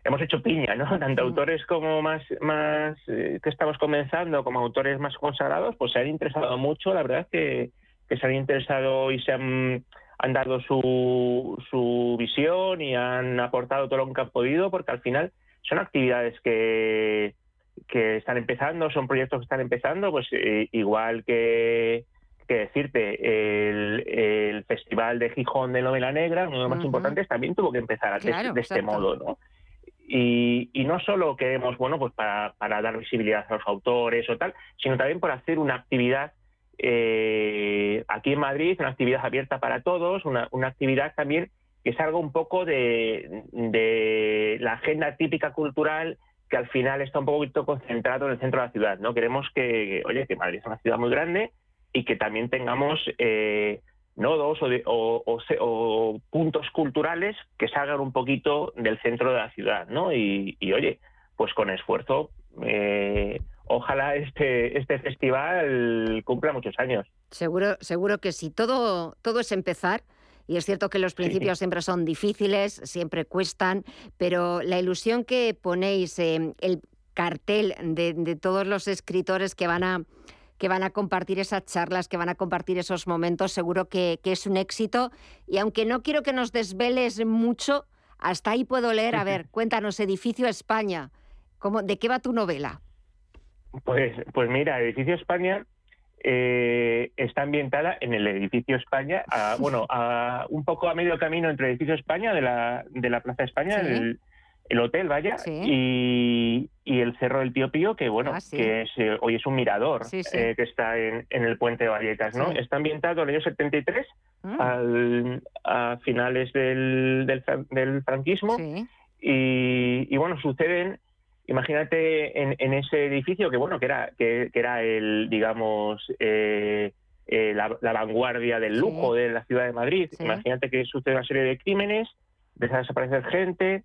Speaker 11: hemos hecho piña, ¿no? Tanto autores como más, más eh, que estamos comenzando, como autores más consagrados, pues se han interesado mucho, la verdad que, que se han interesado y se han, han dado su, su visión y han aportado todo lo que han podido, porque al final son actividades que, que están empezando, son proyectos que están empezando, pues eh, igual que, que decirte, el, el, Festival de Gijón de Novela Negra, uno de los más importantes, también tuvo que empezar de, este modo, ¿no? Y, no solo queremos, bueno, pues para, dar visibilidad a los autores o tal, sino también por hacer una actividad eh, aquí en Madrid, una actividad abierta para todos, una, actividad también que salga un poco de, la agenda típica cultural que al final está un poquito concentrado en el centro de la ciudad, ¿no? Queremos que, oye, que Madrid es una ciudad muy grande y que también tengamos eh, nodos o, o, puntos culturales que salgan un poquito del centro de la ciudad, ¿no? Y, oye, pues con esfuerzo, eh, ojalá este, este festival cumpla muchos años.
Speaker 1: Seguro, seguro que sí. Todo, todo es empezar. Y es cierto que los principios siempre son difíciles, siempre cuestan, pero la ilusión que ponéis, en el cartel de todos los escritores que van a que van a compartir esas charlas, que van a compartir esos momentos, seguro que, es un éxito. Y aunque no quiero que nos desveles mucho, hasta ahí puedo leer, a ver, cuéntanos, Edificio España, ¿cómo, ¿de qué va tu novela?
Speaker 11: Pues, pues mira, Edificio España eh, está ambientada en el edificio España, bueno, a, un poco a medio camino entre el edificio España de la, de la Plaza España, el, el hotel, vaya, y, el Cerro del Tío Pío, que bueno, ah, que eh, hoy es un mirador eh, que está en, el puente de Vallecas, ¿no? Está ambientado en el año 73, mm. al, a finales del, del, franquismo, y, bueno, suceden, imagínate en, ese edificio que bueno, que era, que, era el, digamos, eh, la, vanguardia del lujo de la ciudad de Madrid. Imagínate que sucede una serie de crímenes, desaparecer gente,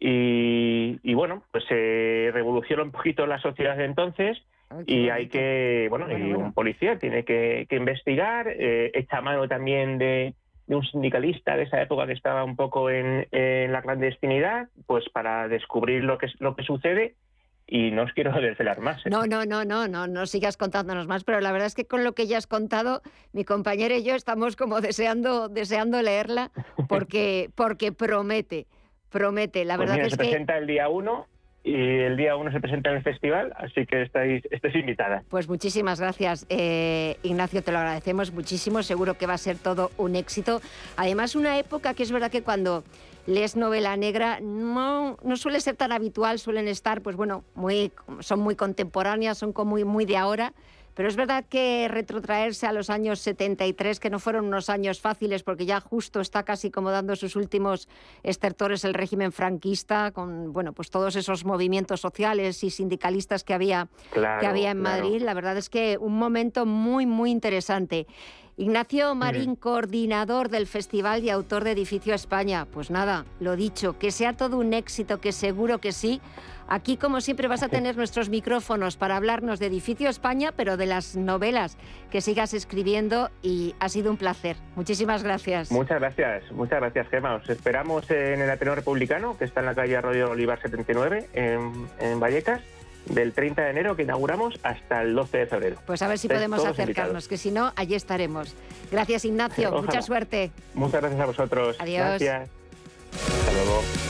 Speaker 11: y, bueno, pues se revolucionó un poquito la sociedad de entonces y hay que, bueno, y un policía tiene que, investigar, eh, echa mano también de, un sindicalista de esa época que estaba un poco en, la clandestinidad, pues para descubrir lo que, lo que sucede y no os quiero desvelar más.
Speaker 1: ¿eh? No, no, no, no, no, no sigas contándonos más, pero la verdad es que con lo que ya has contado, mi compañera y yo estamos como deseando, deseando leerla porque, porque promete, promete. La
Speaker 11: pues
Speaker 1: verdad
Speaker 11: es
Speaker 1: se
Speaker 11: presenta el día 1 y el día 1 se presenta en el festival, así que estáis, estáis invitada.
Speaker 1: Pues muchísimas gracias, eh, Ignacio, te lo agradecemos muchísimo, seguro que va a ser todo un éxito. Además, una época que es verdad que cuando lees novela negra no, no suele ser tan habitual, suelen estar, pues bueno, muy, son muy contemporáneas, son como muy, muy de ahora. Pero es verdad que retrotraerse a los años 73, que no fueron unos años fáciles, porque ya justo está casi como dando sus últimos estertores el régimen franquista, con bueno, pues todos esos movimientos sociales y sindicalistas que había, que había en Madrid. La verdad es que un momento muy, muy interesante. Ignacio Marín, coordinador del festival y autor de Edificio España. Pues nada, lo dicho, que sea todo un éxito, que seguro que sí. Aquí, como siempre, vas a tener nuestros micrófonos para hablarnos de Edificio España, pero de las novelas que sigas escribiendo y ha sido un placer. Muchísimas gracias.
Speaker 11: Muchas gracias, muchas gracias, Gemma. Os esperamos en el Ateneo Republicano, que está en la calle Arroyo Olivar 79, en, en Vallecas del 30 de enero que inauguramos hasta el 12 de febrero.
Speaker 1: Pues a ver si podemos acercarnos, que si no, allí estaremos. Gracias, Ignacio. Mucha suerte.
Speaker 11: Muchas gracias a vosotros.
Speaker 1: Adiós.
Speaker 11: Gracias. Hasta luego.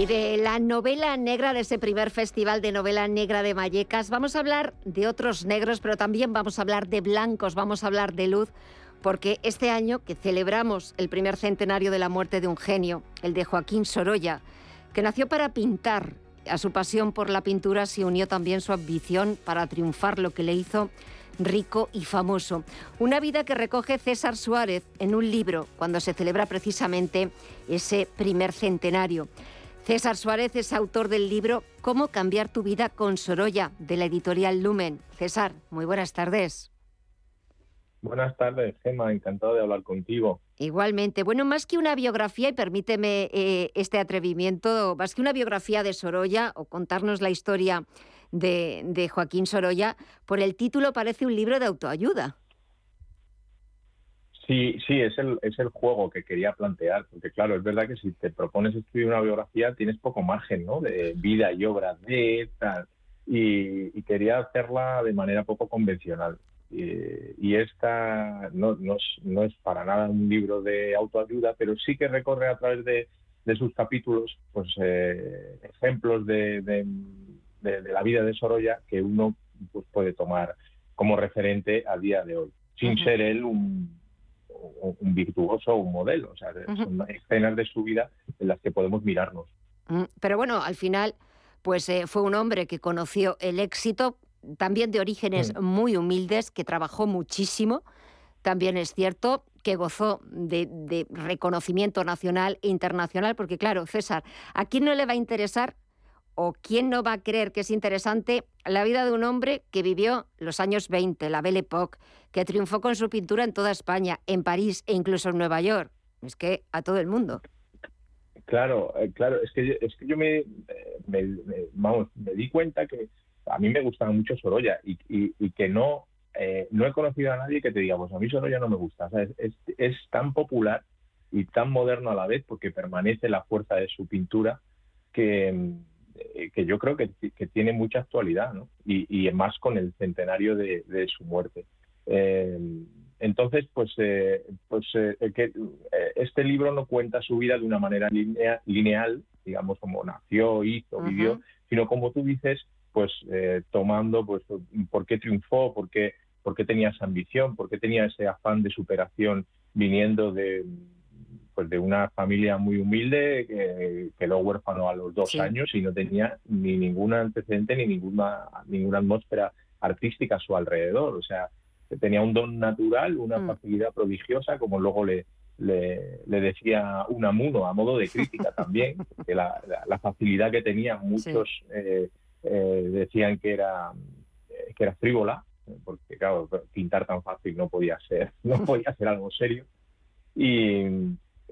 Speaker 1: Y de la novela negra, de ese primer festival de novela negra de Vallecas, vamos a hablar de otros negros, pero también vamos a hablar de blancos, vamos a hablar de luz, porque este año que celebramos el primer centenario de la muerte de un genio, el de Joaquín Sorolla, que nació para pintar, a su pasión por la pintura se unió también su ambición para triunfar, lo que le hizo rico y famoso. Una vida que recoge César Suárez en un libro cuando se celebra precisamente ese primer centenario. César Suárez es autor del libro Cómo cambiar tu vida con Sorolla, de la editorial Lumen. César, muy buenas tardes.
Speaker 12: Buenas tardes, Gemma, encantado de hablar contigo.
Speaker 1: Igualmente. Bueno, más que una biografía, y permíteme eh, este atrevimiento, más que una biografía de Sorolla o contarnos la historia de, de Joaquín Sorolla, por el título parece un libro de autoayuda.
Speaker 12: Sí, sí, es el, es el juego que quería plantear, porque claro, es verdad que si te propones escribir una biografía tienes poco margen, ¿no? De vida y obra de tal, y, quería hacerla de manera poco convencional. Y, esta no, no, es, no, es, para nada un libro de autoayuda, pero sí que recorre a través de, de sus capítulos pues eh, ejemplos de, de, de, la vida de Sorolla que uno pues, puede tomar como referente a día de hoy, sin ser él un un virtuoso o un modelo. O sea, son escenas de su vida en las que podemos mirarnos.
Speaker 1: Mm, pero bueno, al final, pues eh, fue un hombre que conoció el éxito, también de orígenes mm. muy humildes, que trabajó muchísimo. También es cierto que gozó de, de, reconocimiento nacional e internacional, porque claro, César, ¿a quién no le va a interesar o quién no va a creer que es interesante la vida de un hombre que vivió los años 20, la Belle Époque, que triunfó con su pintura en toda España, en París e incluso en Nueva York? Es que a todo el mundo.
Speaker 12: Claro, eh, claro, es que, es que yo me, vamos, me di cuenta que a mí me gustaba mucho Sorolla y, que no, eh, no he conocido a nadie que te diga, pues a mí Sorolla no me gusta. es, es tan popular y tan moderno a la vez porque permanece la fuerza de su pintura que, eh, que yo creo que, tiene mucha actualidad, ¿no? y, más con el centenario de, su muerte. Eh, entonces, pues, eh, pues que, este libro no cuenta su vida de una manera lineal, digamos, como nació, hizo, vivió, sino como tú dices, pues tomando pues por qué triunfó, por qué, por qué tenía esa ambición, por qué tenía ese afán de superación viniendo de pues de una familia muy humilde que quedó huérfano a los dos años y no tenía ni ningún antecedente ni ninguna ninguna atmósfera artística a su alrededor. O sea tenía un don natural una
Speaker 1: Mm.
Speaker 12: facilidad prodigiosa como luego le le, le decía Unamuno a modo de crítica también que la, la- la facilidad que tenía muchos eh, eh, decían que era eh, que era frívola porque claro pintar tan fácil no podía ser no podía ser algo serio. Y,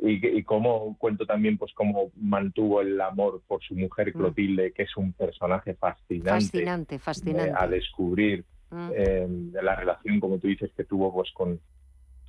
Speaker 12: y, y cómo cuento también pues cómo mantuvo el amor por su mujer Clotilde que es un personaje fascinante
Speaker 1: Fascinante,
Speaker 12: eh,
Speaker 1: fascinante.
Speaker 12: a descubrir
Speaker 1: Mm.
Speaker 12: eh, de la relación como tú dices que tuvo pues con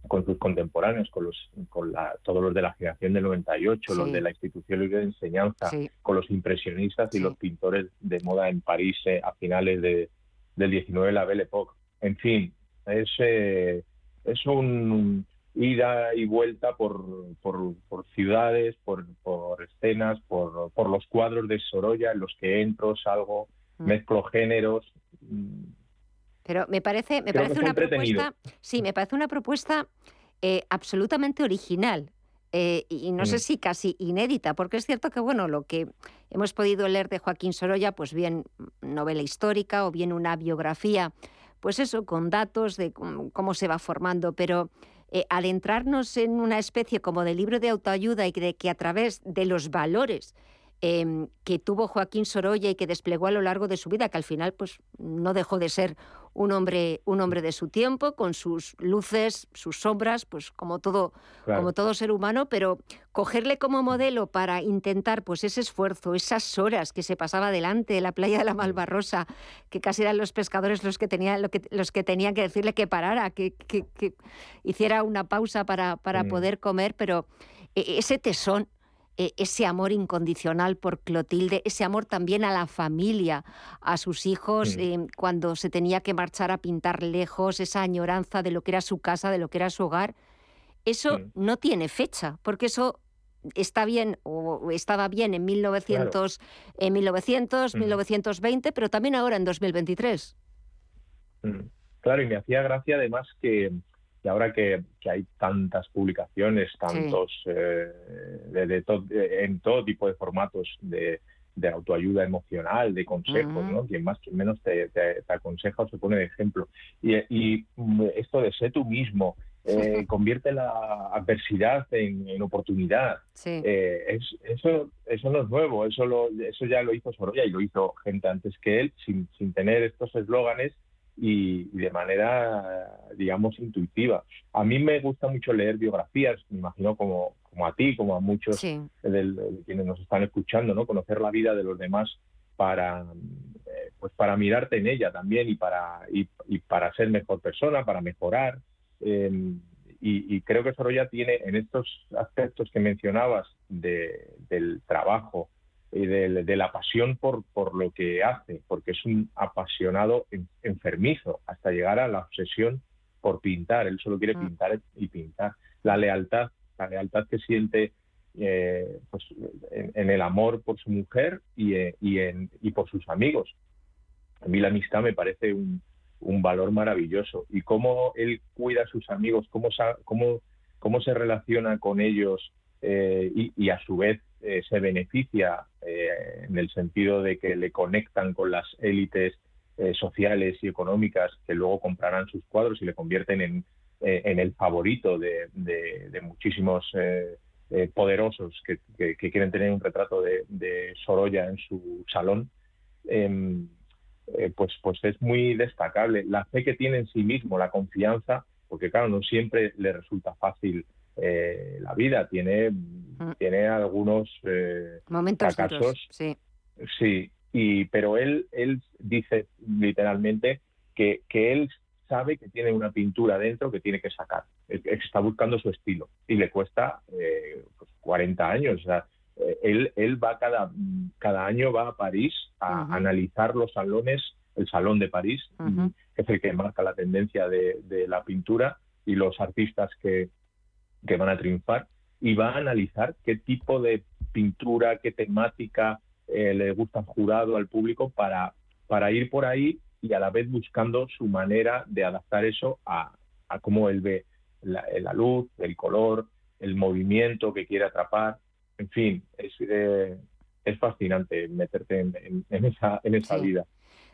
Speaker 12: con sus contemporáneos, con los con la, todos los de la generación del 98, los
Speaker 1: Sí.
Speaker 12: de la institución libre de enseñanza, con los impresionistas y los pintores de moda en París eh, a finales de, del 19, la Belle Époque. En fin, es, eh, es un ida y vuelta por, por, por ciudades, por, por escenas, por, por los cuadros de Sorolla en los que entro, salgo,
Speaker 1: Mm.
Speaker 12: mezclo géneros. mm,
Speaker 1: Pero me parece, me
Speaker 12: Creo
Speaker 1: parece una propuesta, sí, me parece una propuesta eh, absolutamente original. eh, y no sé
Speaker 12: Mm.
Speaker 1: si casi inédita, porque es cierto que bueno, lo que hemos podido leer de Joaquín Sorolla, pues bien novela histórica o bien una biografía, pues eso, con datos de cómo se va formando, pero eh, adentrarnos en una especie como de libro de autoayuda y de que a través de los valores em, que tuvo Joaquín Sorolla y que desplegó a lo largo de su vida, que al final pues no dejó de ser un hombre, un hombre de su tiempo, con sus luces, sus sombras, pues como todo,
Speaker 13: Claro.
Speaker 1: como todo ser humano, pero cogerle como modelo para intentar pues ese esfuerzo, esas horas que se pasaba delante de la playa de la Malvarrosa, que casi eran los pescadores los que tenían, lo que, los que tenían que decirle que parara, que, que- que hiciera una pausa para, para
Speaker 13: Mm.
Speaker 1: poder comer, pero e- ese tesón, e- ese amor incondicional por Clotilde, ese amor también a la familia, a sus hijos,
Speaker 13: Mm.
Speaker 1: eh, cuando se tenía que marchar a pintar lejos, esa añoranza de lo que era su casa, de lo que era su hogar, eso no tiene fecha, porque eso está bien o estaba bien en 1900, en 1900
Speaker 12: Ujú.
Speaker 1: 1920, pero también ahora en 2023.
Speaker 12: Mm. Claro, y me hacía gracia además que, que ahora que, que hay tantas publicaciones, tantos eh, de, de to- de- en todo tipo de formatos de, de autoayuda emocional, de consejos. ¿no? Quien más, quien menos te, te- te aconseja o se pone de ejemplo. Y, y, mm, esto de ser tú mismo, eh, convierte la adversidad en, en oportunidad.
Speaker 1: Sí.
Speaker 12: Eh, es- eso, eso no es nuevo, eso, lo, eso ya lo hizo Sorolla y lo hizo gente antes que él, sin, sin tener estos eslóganes y, y de manera, digamos, intuitiva. A mí me gusta mucho leer biografías, me imagino como, como a ti, como a muchos
Speaker 1: Sí.
Speaker 12: del- de quienes nos están escuchando, ¿no? Conocer la vida de los demás para, eh, pues para mirarte en ella también y para, y, y para ser mejor persona, para mejorar. Eh, y, y creo que Sorolla tiene en estos aspectos que mencionabas de- del trabajo y del- de, la pasión por, por lo que hace, porque es un apasionado en- enfermizo hasta llegar a la obsesión por pintar. Él solo quiere pintar y pintar. La lealtad, la lealtad que siente eh, pues, en, en el amor por su mujer y, eh, y, en, y por sus amigos. A mí la amistad me parece un, un valor maravilloso. Y cómo él cuida a sus amigos, cómo, cómo, cómo se relaciona con ellos eh, y, y a su vez eh, se beneficia eh, en el sentido de que le conectan con las élites eh, sociales y económicas que luego comprarán sus cuadros y le convierten en, en el favorito de, de- muchísimos poderosos que, que- quieren tener un retrato de, de Sorolla en su salón. Em, pues, pues es muy destacable. La fe que tiene en sí mismo, la confianza, porque claro, no siempre le resulta fácil eh, la vida, tiene, tiene algunos eh,
Speaker 1: Momentos
Speaker 12: fracasos.
Speaker 1: duros, sí.
Speaker 12: Sí, y, pero él, él dice literalmente que, que él sabe que tiene una pintura dentro que tiene que sacar, está buscando su estilo y le cuesta eh, pues, 40 años. O sea, eh, él, él va cada, cada año va a París a analizar los salones, el Salón de París, que es el que marca la tendencia de, de la pintura y los artistas que, que van a triunfar y va a analizar qué tipo de pintura, qué temática eh, le gusta al jurado, al público, para para ir por ahí y a la vez buscando su manera de adaptar eso a, a cómo él ve la, la, luz, el color, el movimiento que quiere atrapar. En fin, es, eh, es fascinante meterte en, en, esa, en esa vida.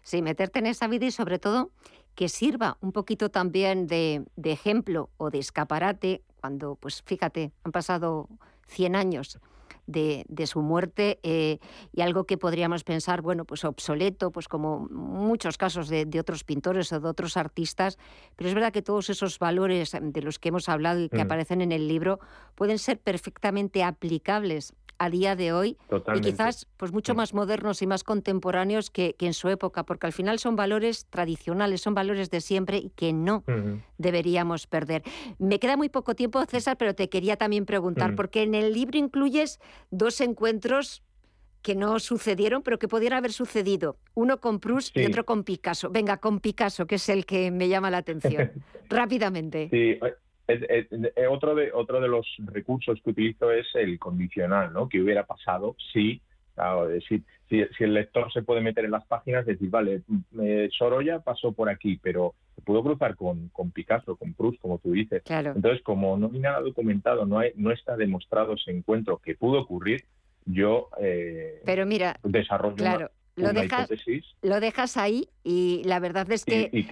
Speaker 1: Sí, meterte en esa vida y sobre todo que sirva un poquito también de, de ejemplo o de escaparate cuando, pues fíjate, han pasado 100 años de, su muerte eh, y algo que podríamos pensar, bueno, pues obsoleto, pues como muchos casos de, de, otros pintores o de otros artistas, pero es verdad que todos esos valores de los que hemos hablado y que mm. aparecen en el libro pueden ser perfectamente aplicables a día de hoy y quizás pues mucho mm. más modernos y más contemporáneos que, en su época, porque al final son valores tradicionales, son valores de siempre y que no deberíamos perder. Me queda muy poco tiempo, César, pero te quería también preguntar, mm. porque en el libro incluyes dos encuentros que no sucedieron, pero que pudieran haber sucedido. Uno con Proust y otro con Picasso. Venga, con Picasso, que es el que me llama la atención. Rápidamente.
Speaker 12: Sí, eh, otro, de, otro de los recursos que utilizo es el condicional, ¿no? ¿Qué hubiera pasado si, si, si, el lector se puede meter en las páginas y decir, vale, mm, eh, Sorolla pasó por aquí, pero se pudo cruzar con, con Picasso, con Proust, como tú dices. Entonces, como no hay nada documentado, no, hay, no está demostrado ese encuentro que pudo ocurrir, yo
Speaker 1: eh, pero mira,
Speaker 12: desarrollo
Speaker 1: claro,
Speaker 12: una,
Speaker 1: lo dejas,
Speaker 12: hipótesis.
Speaker 1: Lo dejas ahí y la verdad es que...
Speaker 12: Y, y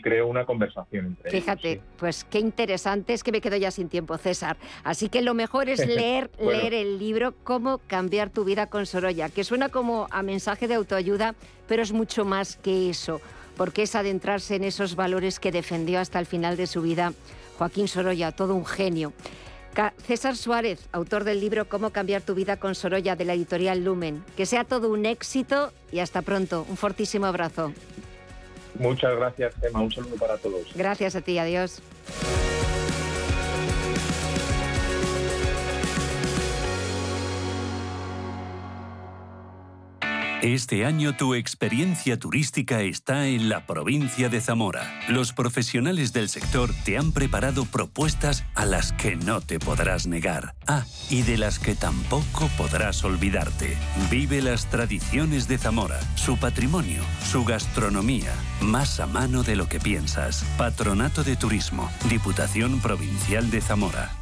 Speaker 12: creo una conversación entre
Speaker 1: Fíjate, pues qué interesante, es que me quedo ya sin tiempo, César. Así que lo mejor es leer, leer el libro Cómo cambiar tu vida con Sorolla, que suena como a mensaje de autoayuda, pero es mucho más que eso, porque es adentrarse en esos valores que defendió hasta el final de su vida Joaquín Sorolla, todo un genio. César Suárez, autor del libro Cómo cambiar tu vida con Sorolla de la editorial Lumen. Que sea todo un éxito y hasta pronto. Un fortísimo abrazo.
Speaker 12: Muchas gracias, Gemma. Un saludo para todos.
Speaker 1: Gracias a ti. Adiós.
Speaker 8: Este año tu experiencia turística está en la provincia de Zamora. Los profesionales del sector te han preparado propuestas a las que no te podrás negar. Ah, y de las que tampoco podrás olvidarte. Vive las tradiciones de Zamora, su patrimonio, su gastronomía, más a mano de lo que piensas. Patronato de Turismo, Diputación Provincial de Zamora.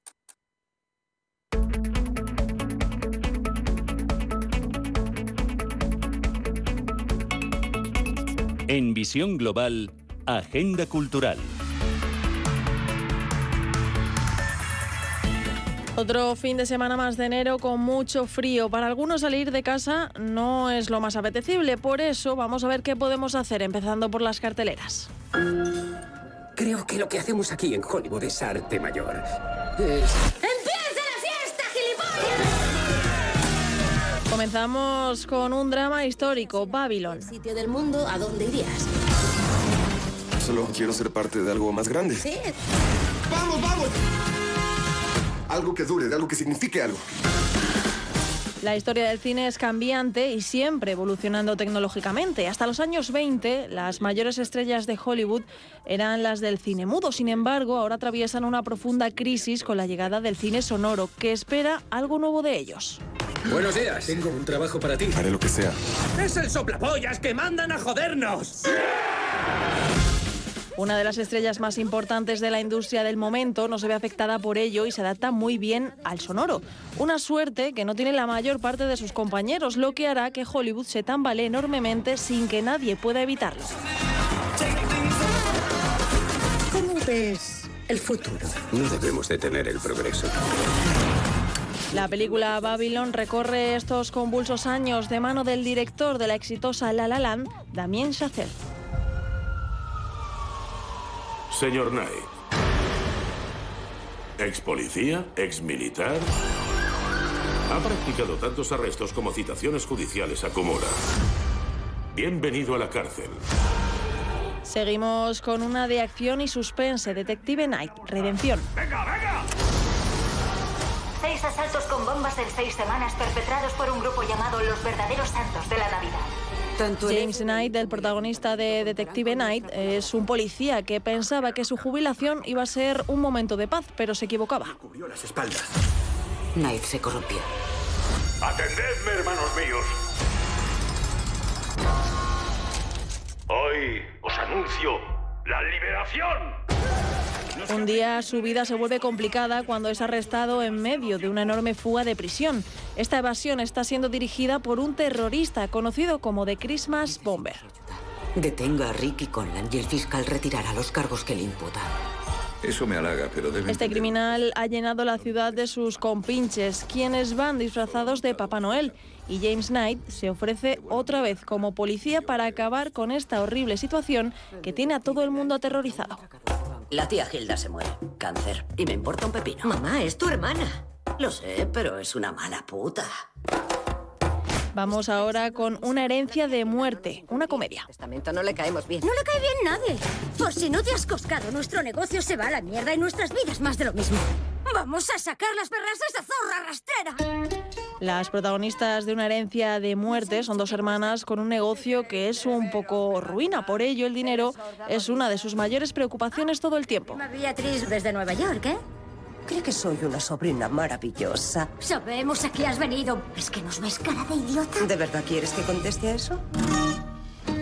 Speaker 8: En Visión Global, Agenda Cultural.
Speaker 3: Otro fin de semana más de enero con mucho frío. Para algunos salir de casa no es lo más apetecible, por eso vamos a ver qué podemos hacer, empezando por las carteleras.
Speaker 13: Creo que lo que hacemos aquí en Hollywood es arte mayor. Es...
Speaker 3: Comenzamos con un drama histórico, Babylon.
Speaker 14: sitio del mundo, ¿a dónde irías?
Speaker 15: Solo quiero ser parte de algo más grande.
Speaker 14: Sí.
Speaker 15: ¡Vamos, vamos! Algo que dure, algo que signifique algo.
Speaker 3: La historia del cine es cambiante y siempre evolucionando tecnológicamente. Hasta los años 20, las mayores estrellas de Hollywood eran las del cine mudo. Sin embargo, ahora atraviesan una profunda crisis con la llegada del cine sonoro, que espera algo nuevo de ellos.
Speaker 13: Buenos días.
Speaker 15: Tengo un trabajo para ti. Haré lo que sea.
Speaker 13: ¡Es el soplapollas que mandan a jodernos!
Speaker 3: Una de las estrellas más importantes de la industria del momento no se ve afectada por ello y se adapta muy bien al sonoro. Una suerte que no tiene la mayor parte de sus compañeros, lo que hará que Hollywood se tambalee enormemente sin que nadie pueda evitarlo.
Speaker 13: ¿Cómo ves el futuro? No debemos detener el progreso.
Speaker 3: La película Babylon recorre estos convulsos años de mano del director de la exitosa La La Land, Damien Chazelle.
Speaker 16: Señor Knight. Ex policía, ex militar. Ha practicado tantos arrestos como citaciones judiciales a Komura. Bienvenido a la cárcel.
Speaker 3: Seguimos con una de acción y suspense, Detective Night, Redención.
Speaker 17: ¡Venga, venga! Seis asaltos con bombas en seis semanas perpetrados por un grupo llamado Los Verdaderos Santos de la Navidad.
Speaker 3: James Knight, el protagonista de Detective Night, es un policía que pensaba que su jubilación iba a ser un momento de paz, pero se equivocaba.
Speaker 13: Cubrió las espaldas.
Speaker 18: Knight se corrompió.
Speaker 16: Atendedme, hermanos míos. Hoy os anuncio la liberación.
Speaker 3: Un día su vida se vuelve complicada cuando es arrestado en medio de una enorme fuga de prisión. Esta evasión está siendo dirigida por un terrorista conocido como The Christmas Bomber.
Speaker 18: Detenga a Ricky Conlan y el fiscal retirará los cargos que le imputan.
Speaker 19: Eso me halaga, pero debe...
Speaker 3: Este criminal ha llenado la ciudad de sus compinches, quienes van disfrazados de Papá Noel. Y James Knight se ofrece otra vez como policía para acabar con esta horrible situación que tiene a todo el mundo aterrorizado.
Speaker 18: La tía Hilda se muere. Cáncer. Y me importa un pepino.
Speaker 14: Mamá, es tu hermana.
Speaker 18: Lo sé, pero es una mala puta.
Speaker 3: Vamos ahora con una herencia de muerte, una comedia.
Speaker 14: Testamento no le caemos bien.
Speaker 20: No le cae bien nadie. Por si no te has coscado, nuestro negocio se va a la mierda y nuestras vidas más de lo mismo. Vamos a sacar las perras de esa zorra rastrera.
Speaker 3: Las protagonistas de una herencia de muerte son dos hermanas con un negocio que es un poco ruina. Por ello, el dinero es una de sus mayores preocupaciones todo el tiempo.
Speaker 20: Beatriz desde Nueva York, ¿eh?
Speaker 18: Cree que soy una sobrina maravillosa.
Speaker 20: Sabemos a qué has venido. ¿Es que nos ves cara de idiota?
Speaker 18: ¿De verdad quieres que conteste a eso?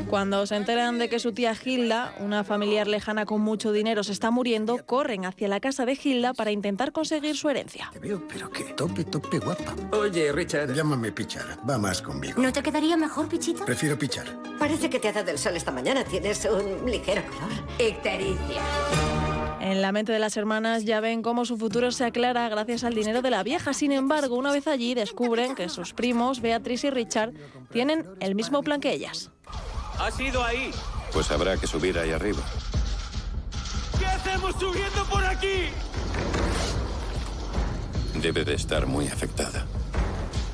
Speaker 3: Cuando se enteran de que su tía Hilda, una familiar lejana con mucho dinero, se está muriendo, corren hacia la casa de Hilda para intentar conseguir su herencia.
Speaker 19: Te veo, pero que tope, tope guapa.
Speaker 13: Oye, Richard.
Speaker 19: Llámame Pichar. Va más conmigo.
Speaker 20: ¿No te quedaría mejor, Pichito?
Speaker 19: Prefiero Pichar.
Speaker 18: Parece que te ha dado el sol esta mañana. Tienes un ligero color. Ictericia.
Speaker 3: En la mente de las hermanas ya ven cómo su futuro se aclara gracias al dinero de la vieja. Sin embargo, una vez allí descubren que sus primos, Beatriz y Richard, tienen el mismo plan que ellas.
Speaker 21: ¿Has ido ahí?
Speaker 19: Pues habrá que subir ahí arriba.
Speaker 21: ¿Qué hacemos subiendo por aquí?
Speaker 19: Debe de estar muy afectada.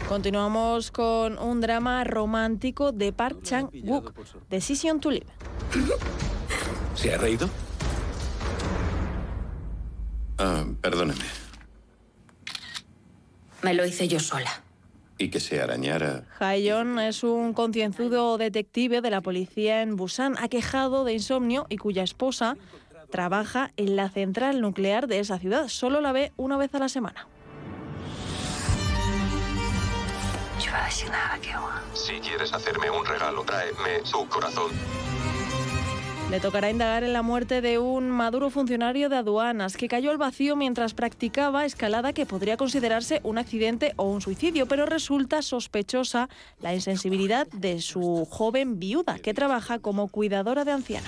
Speaker 3: Continuamos con un drama romántico de Park Chan-wook, Decision to Live.
Speaker 19: ¿Se ha reído? Ah, perdóneme.
Speaker 14: Me lo hice yo sola.
Speaker 19: Y que se arañara.
Speaker 3: Haeyeon es un concienzudo detective de la policía en Busan, aquejado de insomnio y cuya esposa trabaja en la central nuclear de esa ciudad. Solo la ve una vez a la semana.
Speaker 19: Si quieres hacerme un regalo, tráeme su corazón.
Speaker 3: Le tocará indagar en la muerte de un maduro funcionario de aduanas que cayó al vacío mientras practicaba escalada que podría considerarse un accidente o un suicidio, pero resulta sospechosa la insensibilidad de su joven viuda que trabaja como cuidadora de anciana.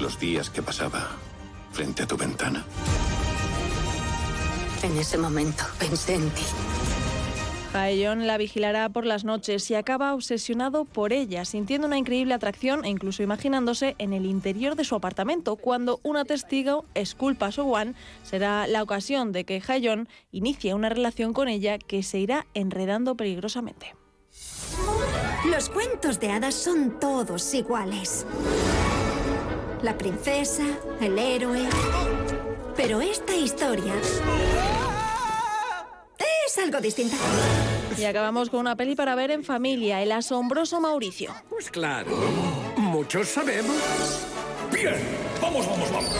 Speaker 19: Los días que pasaba frente a tu ventana.
Speaker 14: En ese momento pensé en ti.
Speaker 3: Haeyeon la vigilará por las noches y acaba obsesionado por ella, sintiendo una increíble atracción e incluso imaginándose en el interior de su apartamento. Cuando una testigo esculpa a Sowan, será la ocasión de que Haeyeon inicie una relación con ella que se irá enredando peligrosamente.
Speaker 20: Los cuentos de hadas son todos iguales. La princesa, el héroe. Pero esta historia es algo distinta.
Speaker 3: Y acabamos con una peli para ver en familia, El asombroso Mauricio.
Speaker 13: Pues claro, muchos sabemos.
Speaker 21: Bien, vamos, vamos, vamos.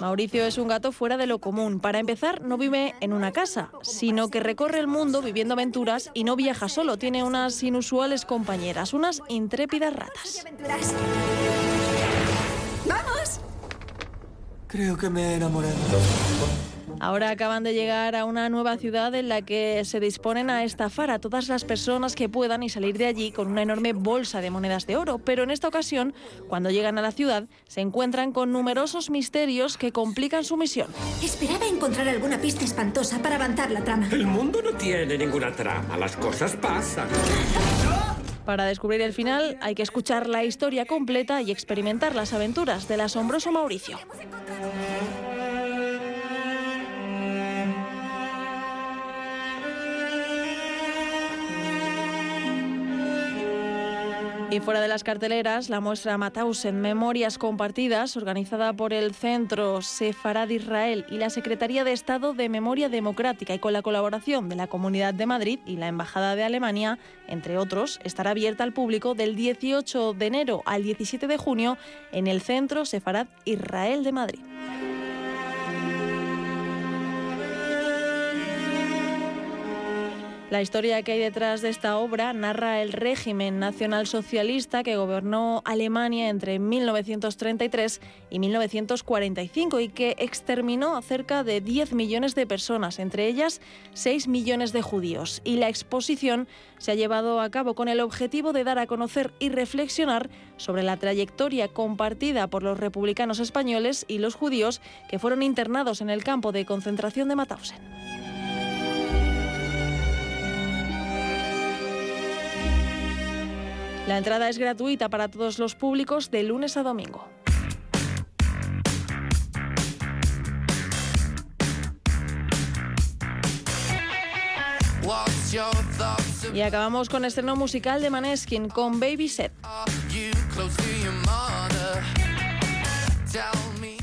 Speaker 3: Mauricio es un gato fuera de lo común. Para empezar, no vive en una casa, sino que recorre el mundo viviendo aventuras y no viaja solo. Tiene unas inusuales compañeras, unas intrépidas ratas.
Speaker 20: ¡Vamos!
Speaker 13: Creo que me he enamorado.
Speaker 3: Ahora acaban de llegar a una nueva ciudad en la que se disponen a estafar a todas las personas que puedan y salir de allí con una enorme bolsa de monedas de oro. Pero en esta ocasión, cuando llegan a la ciudad, se encuentran con numerosos misterios que complican su misión.
Speaker 20: Esperaba encontrar alguna pista espantosa para avanzar la trama.
Speaker 13: El mundo no tiene ninguna trama, las cosas pasan.
Speaker 3: Para descubrir el final hay que escuchar la historia completa y experimentar las aventuras del asombroso Mauricio. Y fuera de las carteleras, la muestra Matausen Memorias Compartidas, organizada por el Centro Sefarad Israel y la Secretaría de Estado de Memoria Democrática y con la colaboración de la Comunidad de Madrid y la Embajada de Alemania, entre otros, estará abierta al público del 18 de enero al 17 de junio en el Centro Sefarad Israel de Madrid. La historia que hay detrás de esta obra narra el régimen nacionalsocialista que gobernó Alemania entre 1933 y 1945 y que exterminó a cerca de 10 millones de personas, entre ellas 6 millones de judíos. Y la exposición se ha llevado a cabo con el objetivo de dar a conocer y reflexionar sobre la trayectoria compartida por los republicanos españoles y los judíos que fueron internados en el campo de concentración de Mauthausen. La entrada es gratuita para todos los públicos de lunes a domingo. Y acabamos con estreno musical de Maneskin con Baby Set.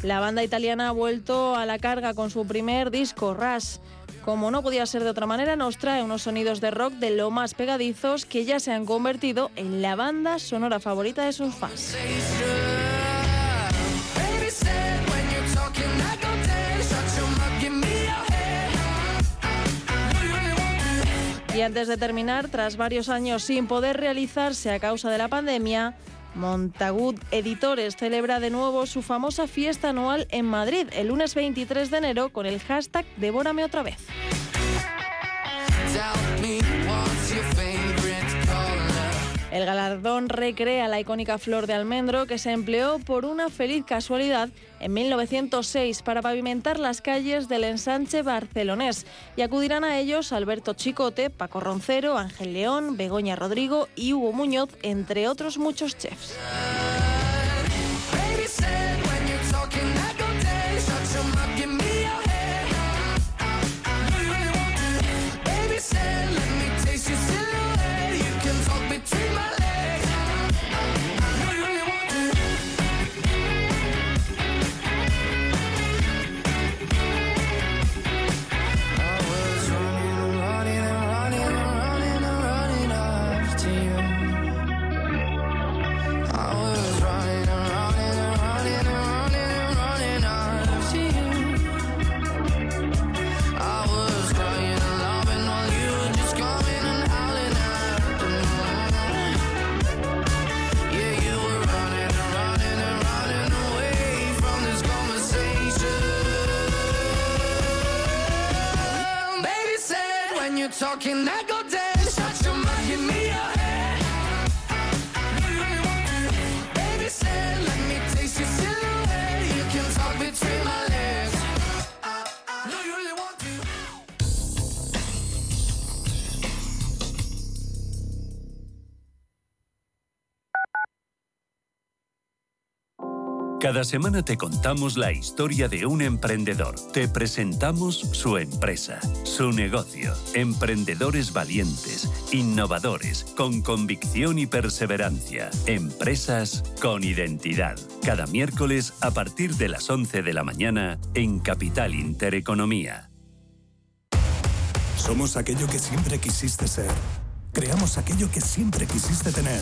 Speaker 3: La banda italiana ha vuelto a la carga con su primer disco, Rush. Como no podía ser de otra manera, nos trae unos sonidos de rock de lo más pegadizos que ya se han convertido en la banda sonora favorita de sus fans. Y antes de terminar, tras varios años sin poder realizarse a causa de la pandemia, Montagut Editores celebra de nuevo su famosa fiesta anual en Madrid el lunes 23 de enero con el hashtag Devórame otra vez. El galardón recrea la icónica flor de almendro que se empleó por una feliz casualidad en 1906 para pavimentar las calles del ensanche barcelonés y acudirán a ellos Alberto Chicote, Paco Roncero, Ángel León, Begoña Rodrigo y Hugo Muñoz, entre otros muchos chefs.
Speaker 8: talking that Cada semana te contamos la historia de un emprendedor. Te presentamos su empresa, su negocio. Emprendedores valientes, innovadores, con convicción y perseverancia. Empresas con identidad. Cada miércoles a partir de las 11 de la mañana en Capital Intereconomía.
Speaker 22: Somos aquello que siempre quisiste ser. Creamos aquello que siempre quisiste tener.